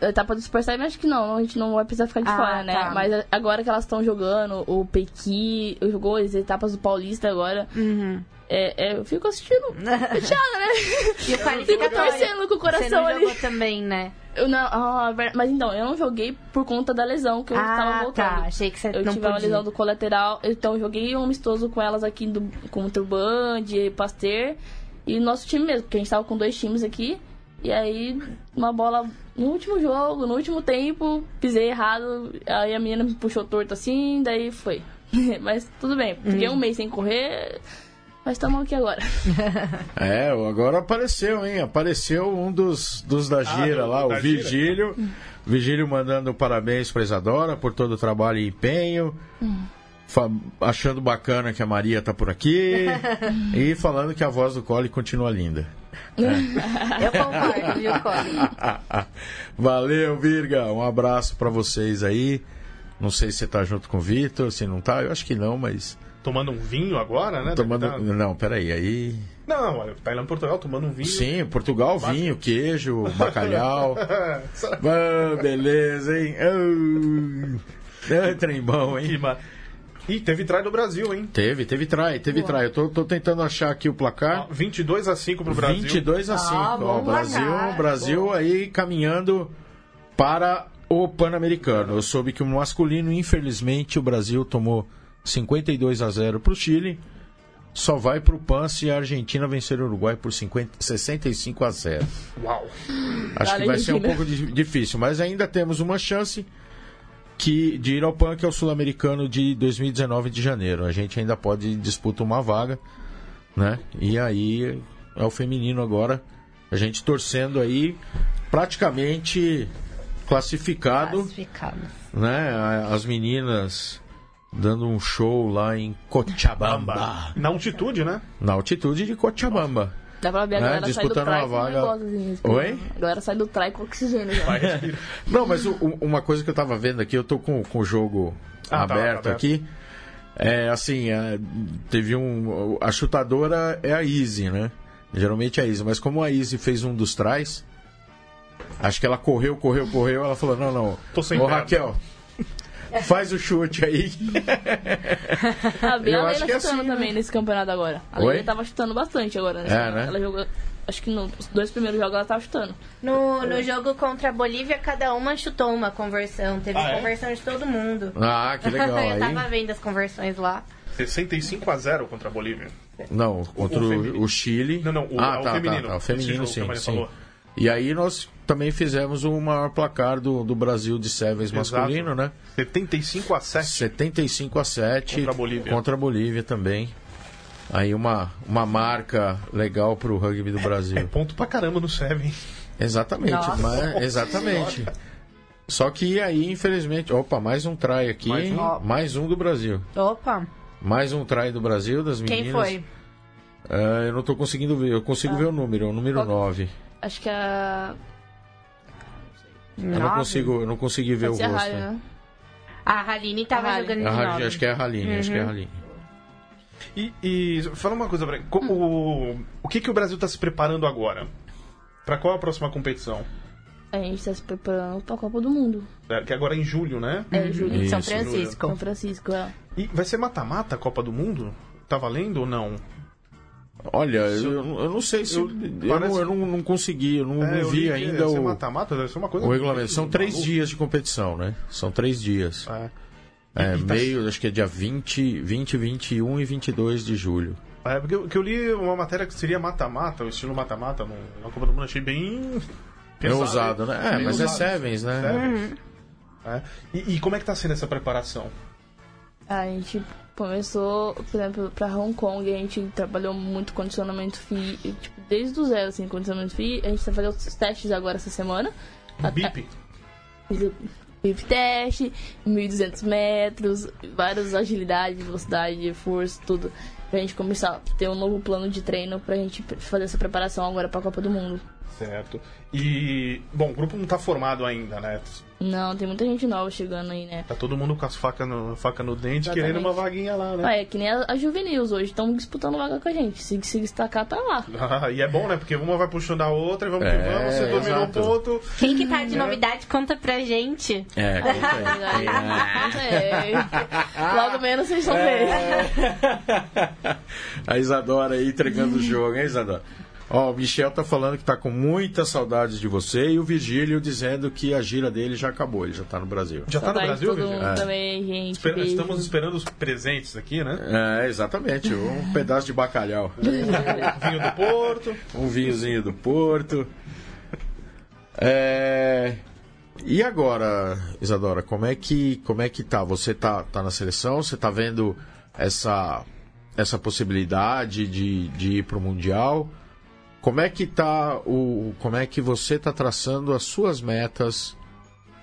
Etapa do Super Seven, acho que não, a gente não vai precisar ficar de Ah, fora, né? tá. Mas agora que elas estão jogando, o Pequi jogou as etapas do Paulista agora, Uhum. é, é, eu fico assistindo [laughs] fechada, né? E o Fico qualificatório? torcendo com o Você coração não ali. jogou também, né? Eu não, ah, mas então, eu não joguei por conta da lesão que eu ah, tava voltando. tá. Achei que você Eu não tive uma podia. lesão do colateral, então eu joguei um amistoso com elas aqui do, contra o Band, Pasteur e o nosso time mesmo, porque a gente tava com dois times aqui. E aí, uma bola no último jogo, no último tempo, pisei errado, aí a menina me puxou torto assim, daí foi. [laughs] mas tudo bem, fiquei Hum. um mês sem correr, mas estamos aqui agora. [laughs] É, agora apareceu, hein? Apareceu um dos, dos da gira do- lá, da o gira. Vigílio. Vigílio mandando parabéns pra Isadora por todo o trabalho e empenho. Fa- achando bacana que a Maria tá por aqui. [laughs] e falando que a voz do Cole continua linda. Eu concordo, viu? [laughs] Valeu, Virga. Um abraço pra vocês aí. Não sei se você tá junto com o Vitor, se não tá, eu acho que não, mas. Tomando um vinho agora, né? Tomando. Tá- Não, peraí, aí. Não, tá lá em Portugal tomando um vinho. Sim, Portugal, vinho, queijo, [laughs] bacalhau. Ah, beleza, hein? Ah, [laughs] é, trem bom, Que hein? ma- Ih, teve trai do Brasil, hein? Teve, teve trai, teve trai. Eu tô, tô tentando achar aqui o placar. 22 a 5 pro Brasil. 22 a 5. Ah, Ó, Brasil. Brasil aí caminhando para o Pan-Americano. Eu soube que o masculino, infelizmente, o Brasil tomou 52 a 0 pro Chile. Só vai pro PAN se a Argentina vencer o Uruguai por 50, 65 a 0. Uau. Acho Vale, que vai ser um pouco di- difícil, mas ainda temos uma chance que de ir ao PAN, que é o Sul-Americano de 2019 de janeiro. A gente ainda pode disputar uma vaga, né? E aí é o feminino agora. A gente torcendo aí praticamente classificado, Classificado. né? As meninas dando um show lá em Cochabamba, Na altitude, né? na altitude de Cochabamba. Dá pra ver a Né, galera sair do disputando trai vaga. negócio assim. Oi? A galera sai do trai com oxigênio já. [laughs] Não, mas o- uma coisa que eu tava vendo aqui, eu tô com, com o jogo Ah, tá, aberto, tá aberto. aqui. É assim, é, teve um. A chutadora é a Easy, né? Geralmente é a Easy, mas como a Easy fez um dos trás, acho que ela correu, correu, correu, ela falou: não, não. Tô sem Ô perna." Raquel, faz o chute aí. [laughs] A Bia Eu acho tá que é chutando assim, né? também nesse campeonato agora. A? Leila tava chutando bastante agora. Nesse É, campeonato. né? Ela jogou, acho que nos dois primeiros jogos ela tava chutando. No, no jogo contra a Bolívia, cada uma chutou uma conversão. Teve Ah, é? conversão de todo mundo. Ah, que legal. [laughs] Eu tava vendo as conversões lá. 65 a 0 contra a Bolívia. não, contra O o, feminino. o Chile. Não, não, o- ah, o tá, feminino. tá, tá. O feminino, jogo que a sim. Maria sim. falou. E aí nós também fizemos o maior placar do, do Brasil de Sevens masculino, né? 75 a 7. 75 a 7 Contra a Bolívia. contra a Bolívia também. Aí uma, uma marca legal pro rugby do É Brasil. ponto pra caramba no Seven. Exatamente, Nossa. mas- exatamente. Só que aí, infelizmente, opa, mais um try aqui, Mais um? mais um do Brasil. Opa, Mais um try do Brasil, das meninas. quem foi? É, eu não tô conseguindo ver, eu consigo ver o número, é o número Qual- 9. Acho que a. Eu não consigo, eu não consegui ver Pode o a rosto. Né? A Haline tava A Haline. jogando de A Haline, acho que é a Haline, acho que é a Haline. E, e fala uma coisa pra mim. Co- O, o que, que o Brasil tá se preparando agora? Pra qual a próxima competição? A gente tá se preparando pra Copa do Mundo. É, que agora é em julho, né? É. Em São Isso. Francisco. São Francisco, é. E vai ser mata-mata a Copa do Mundo? Tá valendo ou não? Olha, eu, eu não sei se. Eu, eu- eu parece- não, eu não, não consegui, eu não, É, vi ainda o, mata-mata, deve ser uma coisa o regulamento. São três maluca. dias de competição, né? São três dias. É. É, tá- meio, acho que é dia 20, 20, 21 e 22 de julho. É, porque eu, que eu li uma matéria que seria mata-mata, o estilo mata-mata na Copa do Mundo, achei bem. É pesado, ousado, né? É, mas é ousado. Sevens, né? Sevens. É. E, e como é que tá sendo essa preparação? A gente começou, por exemplo, pra Hong Kong, a gente trabalhou muito condicionamento FI, tipo, desde o zero, assim, condicionamento FI. A gente tá fazendo os testes agora essa semana. BIP? BIP teste, 1.200 metros, várias agilidade, velocidade, força, tudo. Pra gente começar a ter um novo plano de treino pra gente fazer essa preparação agora pra Copa do Mundo. Certo. E, bom, o grupo não tá formado ainda, né? Não, tem muita gente nova chegando aí, né? Tá todo mundo com as facas no, faca no dente, Exatamente. querendo uma vaguinha lá, né? Ah, é que nem a, a Juvenils hoje, estão disputando vaga com a gente. Se, se destacar, tá lá. Ah, e é bom, né? Porque uma vai puxando a outra e vamos que É, vamos. Você dominou um ponto. Quem que tá de novidade, conta pra gente. É, conta aí. É. Logo menos vocês vão ver. A Isadora aí entregando o jogo, hein, Isadora? Ó, o Michel tá falando que tá com muitas saudades de você e o Virgílio dizendo que a gira dele já acabou, ele já tá no Brasil. Já tá no Saudade de Brasil, todo Virgínia? mundo também, gente. Espera- beijo. Estamos esperando os presentes aqui, né? É, exatamente, um pedaço de bacalhau. [laughs] Vinho do Porto. um vinhozinho do Porto. É, E agora, Isadora, como é que como é que tá? Você tá, tá na seleção? Você tá vendo essa essa possibilidade de, de ir pro mundial? Como é que tá o como é que você tá traçando as suas metas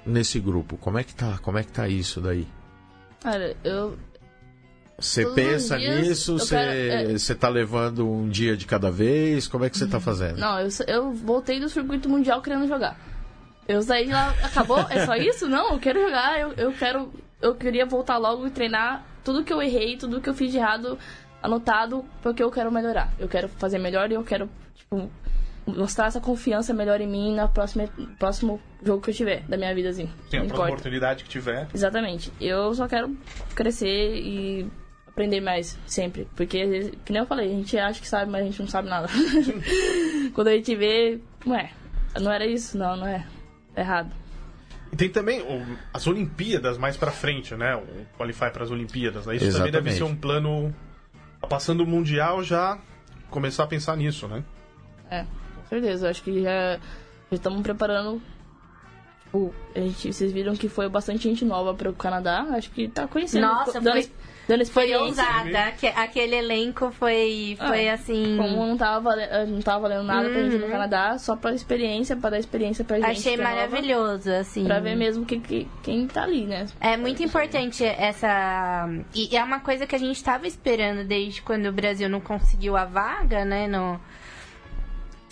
nesse grupo? Como é que tá? Como é que tá isso daí? Cara, eu. Você pensa dias nisso? Você quero- é- tá levando um dia de cada vez? Como é que você tá fazendo? Não, eu, eu voltei do circuito mundial querendo jogar. Eu saí de lá, acabou? É só isso? Não, eu quero jogar, eu, eu quero. Eu queria voltar logo e treinar tudo que eu errei, tudo que eu fiz de errado, anotado, porque eu quero melhorar. Eu quero fazer melhor e eu quero, tipo, mostrar essa confiança melhor em mim na próxima próximo jogo que eu tiver da minha vida, assim. Sim, a oportunidade que tiver. Exatamente. Eu só quero crescer e aprender mais, sempre. Porque, às vezes, que nem eu falei, a gente acha que sabe, mas a gente não sabe nada. [laughs] Quando a gente vê, ué, não era isso, não, não é. Tá errado. E tem também o- as Olimpíadas mais pra frente, né? O Qualify para as Olimpíadas. Né? Isso também deve Exatamente. ser um plano. Passando o Mundial já começar a pensar nisso, né? É, com certeza. Eu acho que já já estamos preparando. Tipo, a gente, vocês viram que foi bastante gente nova para o Canadá. Acho que tá conhecendo. Nossa, dando, foi- dando Foi experiência. ousada. Aque- Aquele elenco foi, foi Ah, assim. Como não tava, vale- não tava valendo nada pra gente ir no Canadá, só pra experiência, pra dar experiência pra gente. Achei é nova, maravilhoso, assim. Pra ver mesmo que, que- quem tá ali, né? É muito importante essa. E é uma coisa que a gente estava esperando desde quando o Brasil não conseguiu a vaga, né? No...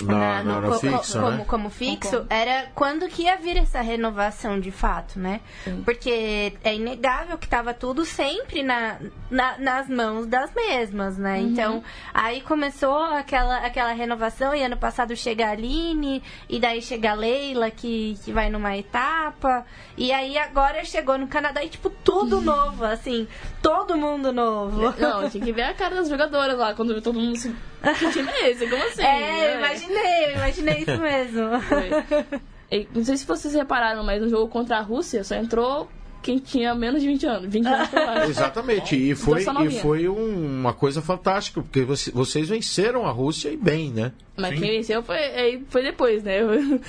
Na, na, no co- fixo, co- né? como, como fixo, Concordo. era quando que ia vir essa renovação de fato, né? Sim. Porque é inegável que tava tudo sempre na, na- nas mãos das mesmas, né? Uhum. Então, aí começou aquela, aquela renovação e ano passado chega a Aline, e daí chega a Leila, que, que vai numa etapa, e aí agora chegou no Canadá e, tipo, tudo [laughs] novo, assim, todo mundo novo. Não, tinha que ver a cara das jogadoras lá, quando todo mundo se. [laughs] Que time é esse? Como assim? É, né? Imaginei, eu imaginei isso mesmo. Foi. E não sei se vocês repararam, mas no jogo contra a Rússia só entrou quem tinha menos de 20 anos. 20 anos. Exatamente, e foi, só e foi um- uma coisa fantástica, porque você- vocês venceram a Rússia e bem, né? Mas Sim. quem venceu foi, foi depois, né?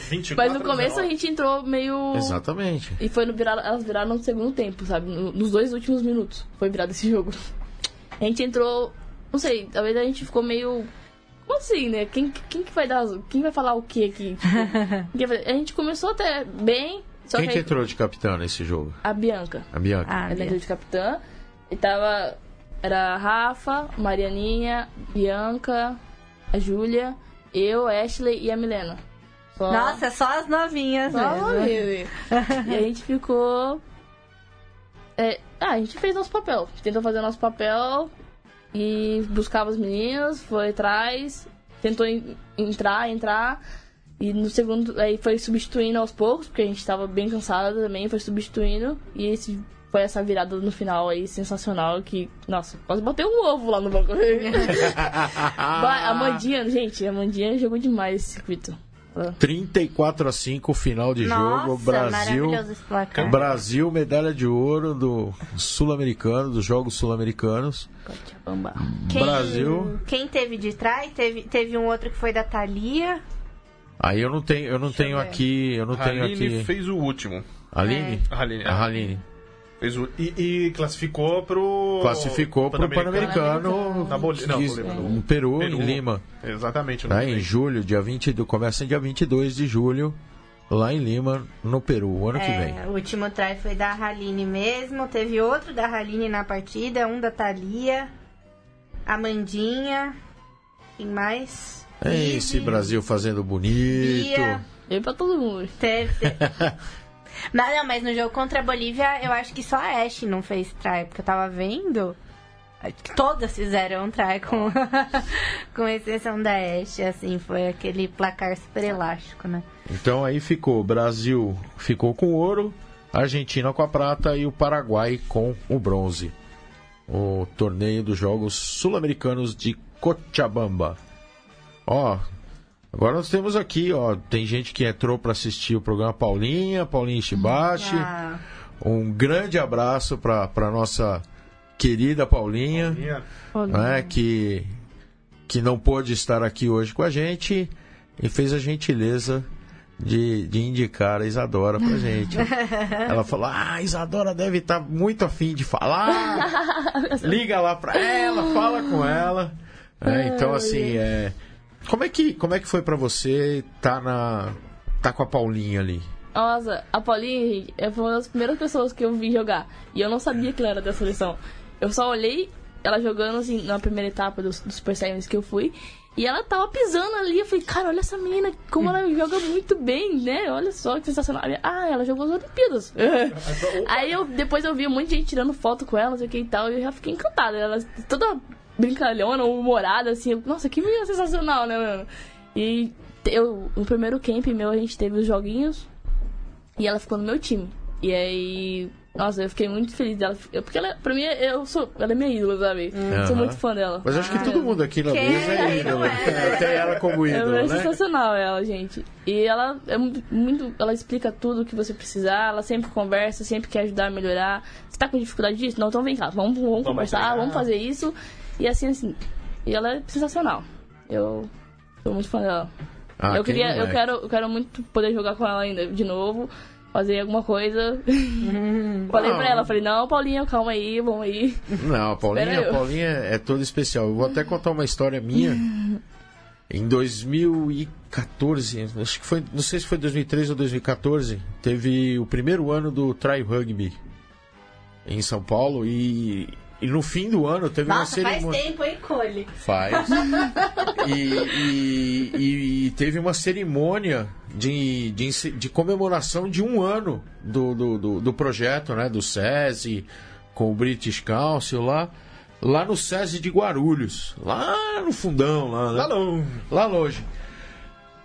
24 Mas no começo a 19. gente entrou meio. Exatamente. E foi no virar, elas viraram no segundo tempo, sabe? No- Nos dois últimos minutos foi virado esse jogo. A gente entrou. Não sei, talvez a gente ficou meio. Como assim, né? Quem, quem que vai dar. Quem vai falar o que aqui? [laughs] Tipo, a gente começou até bem. Só Quem que que aí- entrou de capitã nesse jogo? a Bianca. A Bianca. Ah, Ela entrou de capitã. E tava. Era a Rafa, Marianinha, Bianca, a Júlia, eu, Ashley e a Milena. Só- Nossa, só as novinhas só mesmo. [laughs] E a gente ficou. É, ah, a gente fez nosso papel. Tentou fazer nosso papel e buscava as meninas, foi atrás, tentou en- entrar, entrar. E no segundo, aí foi substituindo aos poucos, porque a gente tava bem cansada também, foi substituindo. E esse foi essa virada no final aí sensacional que, nossa, quase bateu um ovo lá no banco. [laughs] Ba- a Mandinha, gente, a Mandinha jogou demais esse circuito. Ela- 34 a 5, final de jogo. Nossa, Brasil. maravilhoso esse placar. Brasil, medalha de ouro do sul-americano, dos Jogos Sul-Americanos. Quem, Brasil. Quem teve de trás, teve, teve um outro que foi da Thalia. Aí eu não tenho, eu não tenho aqui, eu não A tenho Aline aqui. fez o último. Aline? A Aline, A Aline. Fez o, e, e classificou pro. Classificou para o Pan-Americano Na Bolívia. Não, que- Bolívia, não. no Peru, Peru. em Lima. Exatamente. Tá? Em julho, dia 22, começa dia 22 de julho, lá em Lima, no Peru, o ano que vem. É, o último try foi da Haline mesmo. Teve outro da Haline na partida, um da Thalia. Amandinha. Quem mais? É esse Brasil fazendo bonito. Bia. Veio pra todo mundo. Teve. [laughs] não, mas no jogo contra a Bolívia, eu acho que só a Ash não fez try, porque eu tava vendo. Todas fizeram try, com, [laughs] com exceção da Ash, assim, foi aquele placar super elástico, né? Então aí ficou, Brasil ficou com ouro, Argentina com a prata e o Paraguai com o bronze. O torneio dos Jogos Sul-Americanos de Cochabamba. Ó, agora nós temos aqui, ó, tem gente que entrou para assistir o programa Paulinha, Paulinha Shibashi. Ah, Um grande abraço para para nossa querida Paulinha, né, que que não pôde estar aqui hoje com a gente e fez a gentileza de, de indicar a Isadora pra gente. [laughs] Ela falou: Ah, a Isadora deve estar muito afim de falar. [laughs] Liga lá pra ela, fala com ela. É, então, assim, é, como, é que, como é que foi pra você tá, na, tá com a Paulinha ali? Nossa, a Paulinha gente, é- foi uma das primeiras pessoas que eu vi jogar. E eu não sabia que ela era da seleção. Eu só olhei ela jogando assim na primeira etapa dos, dos Super Sevens que eu fui. E ela tava pisando ali. Eu falei, cara, olha essa menina, como ela joga muito bem, né? Olha só que sensacional. Ah, ela jogou as Olimpíadas. [laughs] Aí eu depois eu vi um monte de gente tirando foto com ela, sei o que e tal. E eu já fiquei encantada. Ela toda brincalhona, humorada, assim. Nossa, que menina sensacional, né, mano? E eu, no primeiro camp meu, a gente teve os joguinhos. E ela ficou no meu time. E aí. Nossa, eu fiquei muito feliz dela. Porque ela, pra mim, eu sou. Ela é minha ídola, sabe? Aham. Sou muito fã dela. Mas acho que todo mundo aqui na mesa é é? [laughs] Até ela como Ela ídolo, é né? sensacional, ela, gente. E ela é muito, muito- Ela explica tudo o que você precisar. Ela sempre conversa, sempre quer ajudar a melhorar. Você tá com dificuldade disso? Não, então vem cá. Vamos, vamos conversar, treinar. vamos fazer isso. E assim, assim. E ela é sensacional. Eu sou muito fã dela. Ah, eu queria, eu quero, eu quero muito poder jogar com ela ainda de novo, fazer alguma coisa. [laughs] falei Não. pra ela, falei, não, Paulinha, calma aí, vamos aí. Não, a [laughs] Paulinha, a. Paulinha é toda especial. Eu vou até contar uma história minha. Em 2014, acho que foi, não sei se foi 2013 ou 2014, teve o primeiro ano do Try Rugby em São Paulo e e no fim do ano teve uma Nossa, faz cerimônia. tempo, hein, Cole? Faz. E, e- e- teve uma cerimônia de, de, de comemoração de um ano do, do, do, do projeto, né? Do SESI, com o British Council lá. Lá no SESI de Guarulhos. Lá no fundão, lá, né? Tá longe. lá longe.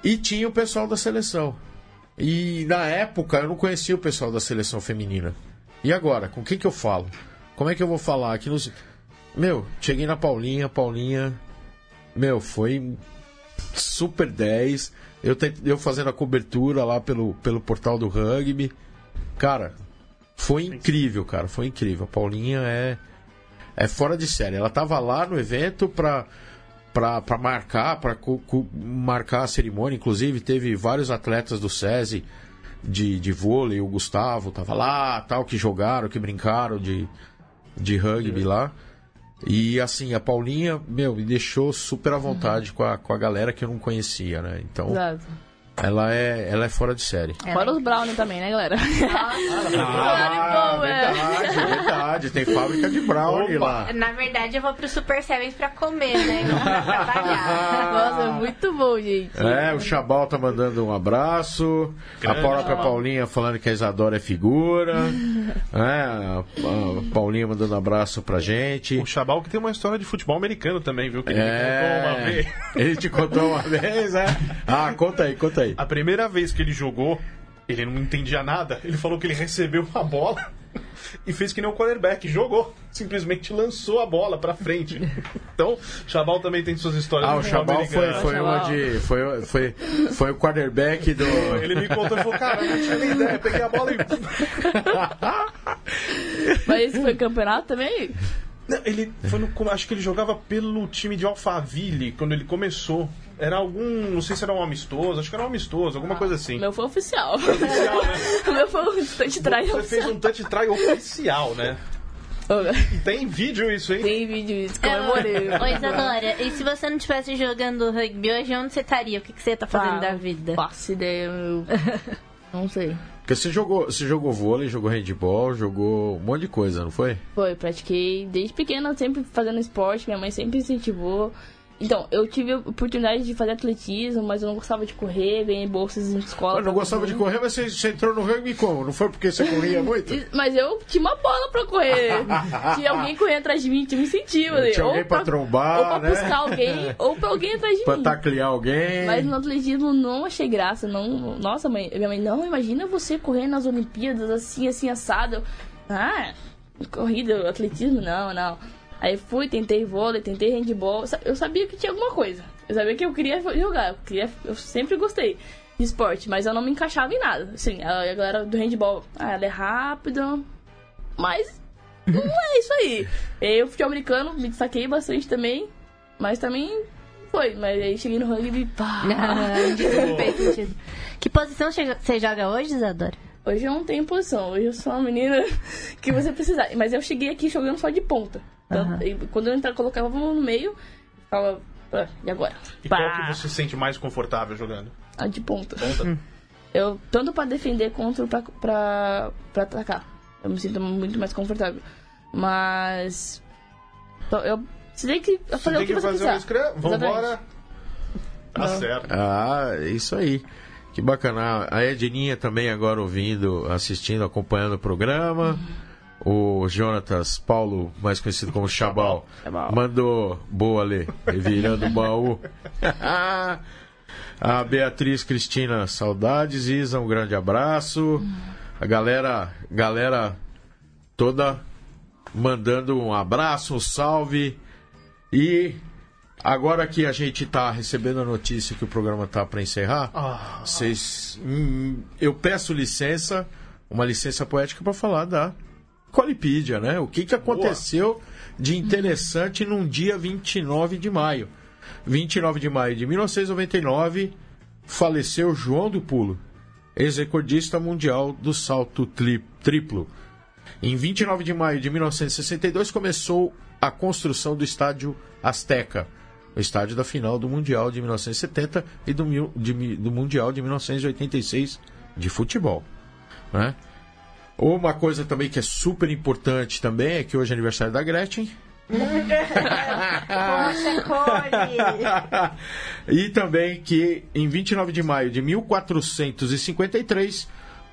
E tinha o pessoal da seleção. E na época eu não conhecia o pessoal da seleção feminina. E agora, com quem que eu falo? Como é que eu vou falar aqui nos. Meu, cheguei na Paulinha, Paulinha. Meu, foi super 10. Eu, te- eu fazendo a cobertura lá pelo, pelo portal do rugby. Cara, foi incrível, cara. Foi incrível. A Paulinha é, é fora de série. Ela tava lá no evento pra, pra marcar, cu- marcar a cerimônia. Inclusive, teve vários atletas do SESI de, de vôlei. O Gustavo tava lá, tal, que jogaram, que brincaram de, de rugby lá. E assim, a Paulinha, meu, me deixou super à vontade com, a, com a galera que eu não conhecia, né? Então, Exato. Ela é, ela é fora de série. Fora os brownie também, né, galera? Ah, bom, é. verdade, verdade. Tem fábrica de brownie Opa. lá. Na verdade, eu vou pro Super Sevens pra comer, né? Não pra trabalhar. [laughs] Nossa, é muito bom, gente. É, o Chabal tá mandando um abraço. A própria Paulinha falando que a Isadora é figura. [laughs] É, a, Paulinha mandando um abraço pra gente. O Chabal que tem uma história de futebol americano também, viu? Que ele me contou uma É, vez. ele te contou uma vez, é? Ah, conta aí, conta aí. A primeira vez que ele jogou, ele não entendia nada. Ele falou que ele recebeu uma bola [laughs] e fez que nem o quarterback. Jogou. Simplesmente lançou a bola pra frente. Então, Chabal também tem suas histórias Ah, o Chabal foi, foi uma de. Foi, foi, foi o quarterback do. Ele me contou e falou, cara, eu não tinha nem ideia. Peguei a bola e... [laughs] Mas esse foi campeonato também? Não, ele foi no, acho que ele jogava pelo time de Alphaville quando ele começou. Era algum, não sei se era um amistoso, acho que era um amistoso, alguma coisa assim. Meu foi oficial. Oficial, né? [laughs] Meu foi um touch try Você fez um touch try oficial, né? [laughs] Tem vídeo isso, hein? Tem vídeo disso, comemorei. Ô, Isadora, e se você não estivesse jogando rugby hoje, onde você estaria? O que, que você tá fazendo da vida? Faço ideia, meu. [laughs] Não sei. Porque você jogou, você jogou vôlei, jogou handball, jogou um monte de coisa, não foi? Foi, pratiquei desde pequena, sempre fazendo esporte, minha mãe sempre incentivou. Então, eu tive a oportunidade de fazer atletismo, mas eu não gostava de correr, ganhei bolsas em escola. Eu não gostava de correr, mas você, você entrou no rugby como? Não foi porque você corria [laughs] muito? Mas eu tinha uma bola pra correr. [laughs] tinha alguém correndo atrás de mim, tinha um incentivo. ali. Tinha alguém ou pra trombar, Ou pra né? buscar alguém, ou pra alguém atrás de Pra mim. taclear alguém. Mas no atletismo não achei graça, não. Nossa, mãe, minha mãe, não, imagina você correndo nas Olimpíadas assim, assim, assado. Ah, corrida, atletismo, não, não. Aí fui, tentei vôlei, tentei handball. Eu sabia que tinha alguma coisa. Eu sabia que eu queria jogar. Eu, queria, eu sempre gostei de esporte, mas eu não me encaixava em nada. Assim, a, galera do handball, ah, ela é rápida, mas [laughs] não é isso aí. Eu, futebol americano, me destaquei bastante também, mas também foi. Mas aí cheguei no rugby, pá. Não, disso não fez sentido. Que posição você joga hoje, Isadora? Hoje eu não tenho posição, hoje eu sou uma menina que você precisar. Mas eu cheguei aqui jogando só de ponta. Então, e quando eu entrava, colocava no meio, ficava. ah, E agora? E Pá. qual que você se sente mais confortável jogando? A de ponta. Ponta? Eu, tanto pra defender quanto pra, pra, pra atacar. Eu me sinto muito mais confortável. Mas. então, Eu você tem que Você fazer tem o que, que você fazer quiser. um. Vambora. Tá certo. Ah, é isso aí. Que bacana. A Edninha também agora ouvindo, assistindo, acompanhando o programa. O Jonatas Paulo, mais conhecido como Chabal, Chabal. mandou boa Lê, virando o baú. [laughs] A Beatriz Cristina, saudades, Isa, um grande abraço. A galera, galera toda mandando um abraço, um salve. E agora que a gente está recebendo a notícia que o programa tá para encerrar, Ah. vocês, hum, eu peço licença, uma licença poética para falar da Colipídia, né? O que, que aconteceu de interessante num dia 29 de maio? 29 de maio de 1999, faleceu João do Pulo, ex-recordista mundial do salto tri- triplo. Em 29 de maio de 1962 começou a construção do estádio Azteca, estádio da final do Mundial de 1970 e do, de do Mundial de 1986 de futebol. Né? Uma coisa também que é super importante também é que hoje é aniversário da Gretchen. Poxa, [laughs] e também que em 29 de maio de 1453,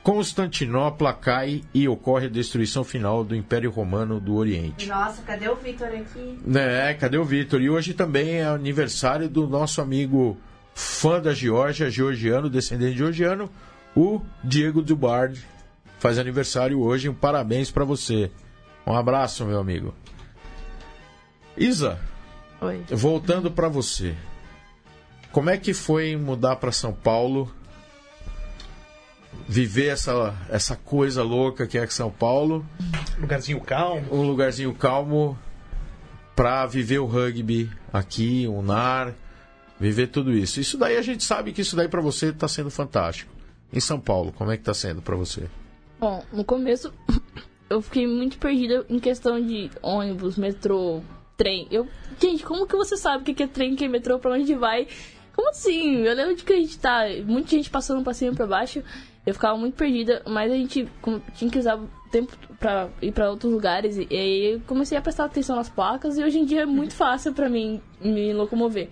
Constantinopla cai e ocorre a destruição final do Império Romano do Oriente. Nossa, cadê o Vitor aqui? É, cadê o Vitor? E hoje também é aniversário do nosso amigo fã da Geórgia, georgiano, descendente de georgiano, o Diego Dubard. Faz aniversário hoje, um parabéns para você. Um abraço, meu amigo. Isa, Oi. voltando para você. Como é que foi mudar para São Paulo? Viver essa, essa coisa louca que é São Paulo, Lugarzinho calmo. um lugarzinho calmo para viver o rugby aqui, o NAR, viver tudo isso. Isso daí a gente sabe que isso daí para você está sendo fantástico. Em São Paulo, como é que tá sendo para você? Bom, no começo [coughs] eu fiquei muito perdida em questão de ônibus, metrô, trem. Eu, gente, como que você sabe o que que é trem, o que é metrô, pra onde vai? Como assim? Eu lembro de que a gente tá, muita gente passando pra cima e pra baixo. Eu ficava muito perdida, mas a gente tinha que usar tempo pra ir pra outros lugares. E, aí eu comecei a prestar atenção nas placas e hoje em dia é muito fácil pra mim me locomover.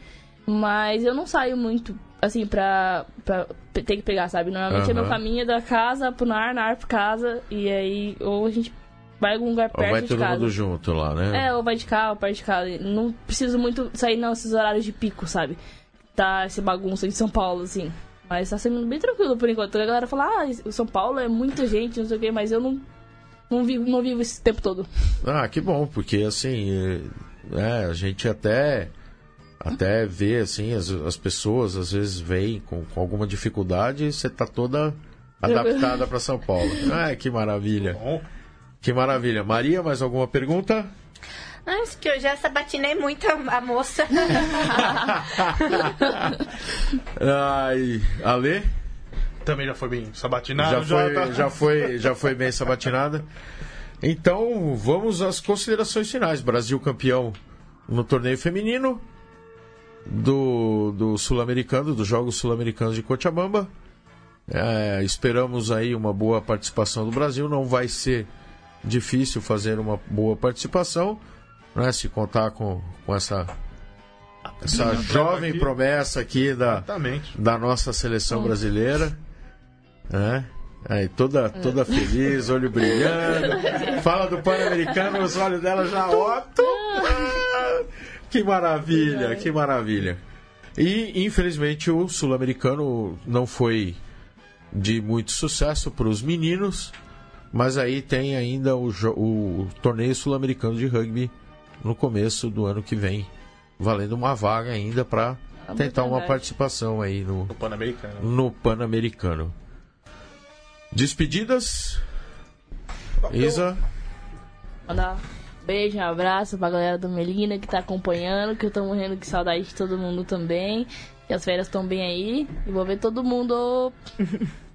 Mas eu não saio muito, assim, pra, pra ter que pegar, sabe? Normalmente é meu caminho da casa pro NAR, NAR pra casa. E aí, ou a gente vai a algum lugar Ou perto vai de todo casa. mundo junto lá, né? É, ou vai de carro, ou parte de casa. Não preciso muito sair nesses horários de pico, sabe? Tá essa bagunça de São Paulo, assim. Mas tá sendo bem tranquilo por enquanto. A galera fala, ah, o São Paulo é muita gente, não sei o quê, mas eu não, não, vivo, não vivo esse tempo todo. Ah, que bom, porque assim, é, a gente até até vê assim, as, as pessoas às vezes veem com, com alguma dificuldade e você tá toda adaptada para São Paulo. [laughs] Ah, que maravilha. Que maravilha. Maria, mais alguma pergunta? Acho que eu já sabatinei muito a, moça. [laughs] Ai, Ale? também já foi bem sabatinado. já, foi, tá- já, foi, já foi bem sabatinada. Então, vamos às considerações finais. Brasil campeão no torneio feminino do, do Sul-Americano, dos Jogos Sul-Americanos de Cochabamba. É, esperamos aí uma boa participação do Brasil. Não vai ser difícil fazer uma boa participação, né? Se contar com, com essa, essa jovem aqui. promessa aqui da, Exatamente. da nossa seleção brasileira. Né? Aí, toda, toda feliz, olho brilhando. [laughs] Fala do Pan-Americano, os olhos dela já ótimo. Que maravilha, que maravilha. E, infelizmente, o Sul-Americano não foi de muito sucesso para os meninos, mas aí tem ainda o, o torneio sul-americano de rugby no começo do ano que vem, valendo uma vaga ainda para tentar uma participação aí no, O Pan-Americano. no Pan-Americano. Despedidas? Isa? Mandar um beijo, um abraço pra galera do Melina que tá acompanhando, que eu tô morrendo de saudade de todo mundo também. E as férias estão bem aí. E vou ver todo mundo. [laughs]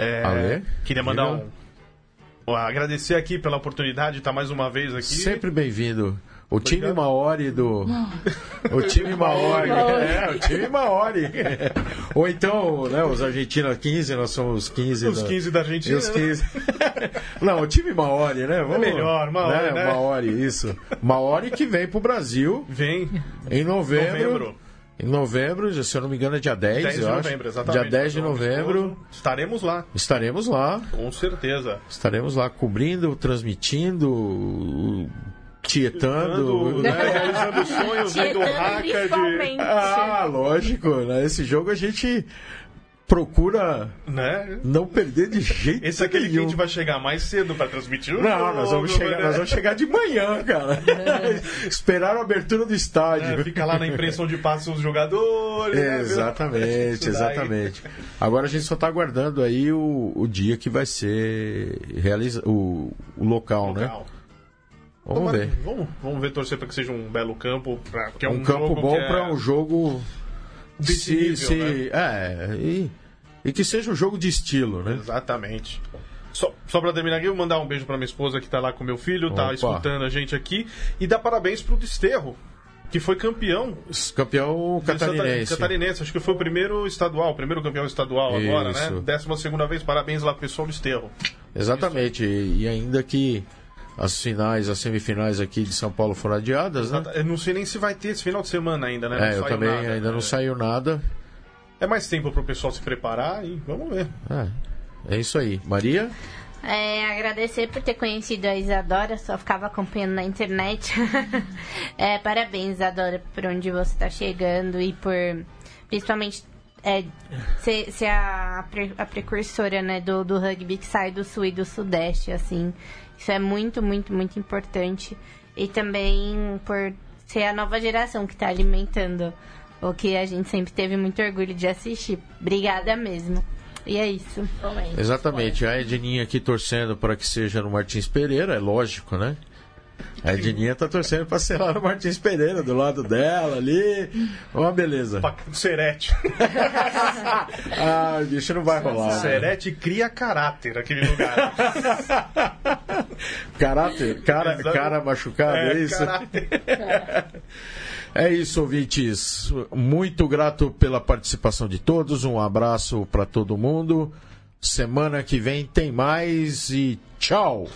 É? Queria mandar um. Agradecer aqui pela oportunidade de estar mais uma vez aqui. Sempre bem-vindo. O time. Maori do. O time Maori. É, o time Maori. Ou então, né, os Argentina 15, nós somos os 15. Os da- 15 da E Argentina. os 15. [laughs] Não, o time Maori, né? Vamos, melhor, Maori, né? Maori, isso. Maori que vem pro Brasil Vem em novembro. novembro. Em novembro, se eu não me engano, é dia 10, 10 de eu novembro, acho. exatamente. Dia 10 de Então, novembro. Estaremos lá, Estaremos lá. com certeza. Estaremos lá cobrindo, transmitindo, tietando. Né? né, realizando sonhos, vendo raca de. Ah, lógico. Né? Esse jogo a gente procura Né? não perder de jeito Esse é aquele que a nenhum. gente vai chegar mais cedo pra transmitir o Não, jogo, nós vamos, chegar, né? nós vamos chegar de manhã, cara. [laughs] Esperar a abertura do estádio. É, fica lá na impressão de passos os jogadores. né, Exatamente, exatamente. Agora a gente só está aguardando aí o, o dia que vai ser realiza o, o local, né? Legal. Vamos Tomara- ver. Vamos, vamos ver, torcer para que seja um belo campo. Pra, é Um, um, campo bom que é para um jogo se, decidido, se- né? é e, e que seja um jogo de estilo, né? Exatamente. Só, só pra terminar aqui, eu vou mandar um beijo pra minha esposa que tá lá com meu filho, tá Opa. escutando a gente aqui. E dar parabéns pro Desterro. que foi campeão Campeão catarinense. catarinense. Acho que foi o primeiro estadual, o primeiro campeão estadual agora, né? Isso. Décima segunda vez, parabéns lá pro pessoal do Esterro. Exatamente. E, e ainda que as finais, as semifinais aqui de São Paulo foram adiadas, né? Eu não sei nem se vai ter esse final de semana ainda, né? Não É, eu também nada, ainda né? não saiu nada. É mais tempo pro pessoal se preparar e vamos ver. É, é isso aí. Maria? É, agradecer por ter conhecido a Isadora, só ficava acompanhando na internet. [laughs] É, parabéns, Isadora, por onde você está chegando e por principalmente é, ser, ser a, a precursora né, do, do rugby que sai do sul e do sudeste, assim. Isso é muito, muito, muito importante. E também por ser a nova geração que está alimentando o que a gente sempre teve muito orgulho de assistir. Obrigada mesmo. E é isso. Exatamente. A Edninha aqui torcendo para que seja no Martins Pereira, é lógico, né? A Edninha tá torcendo lá no Martins Pereira, do lado dela ali. Uma beleza. Pacato Serete. [laughs] Ah, bicho, não vai rolar. né? Serete cria caráter aquele lugar. [laughs] Caráter, cara, Exato. cara machucado, é, isso? caráter. É isso, ouvintes. Muito grato pela participação de todos. Um abraço para todo mundo. Semana que vem tem mais e tchau.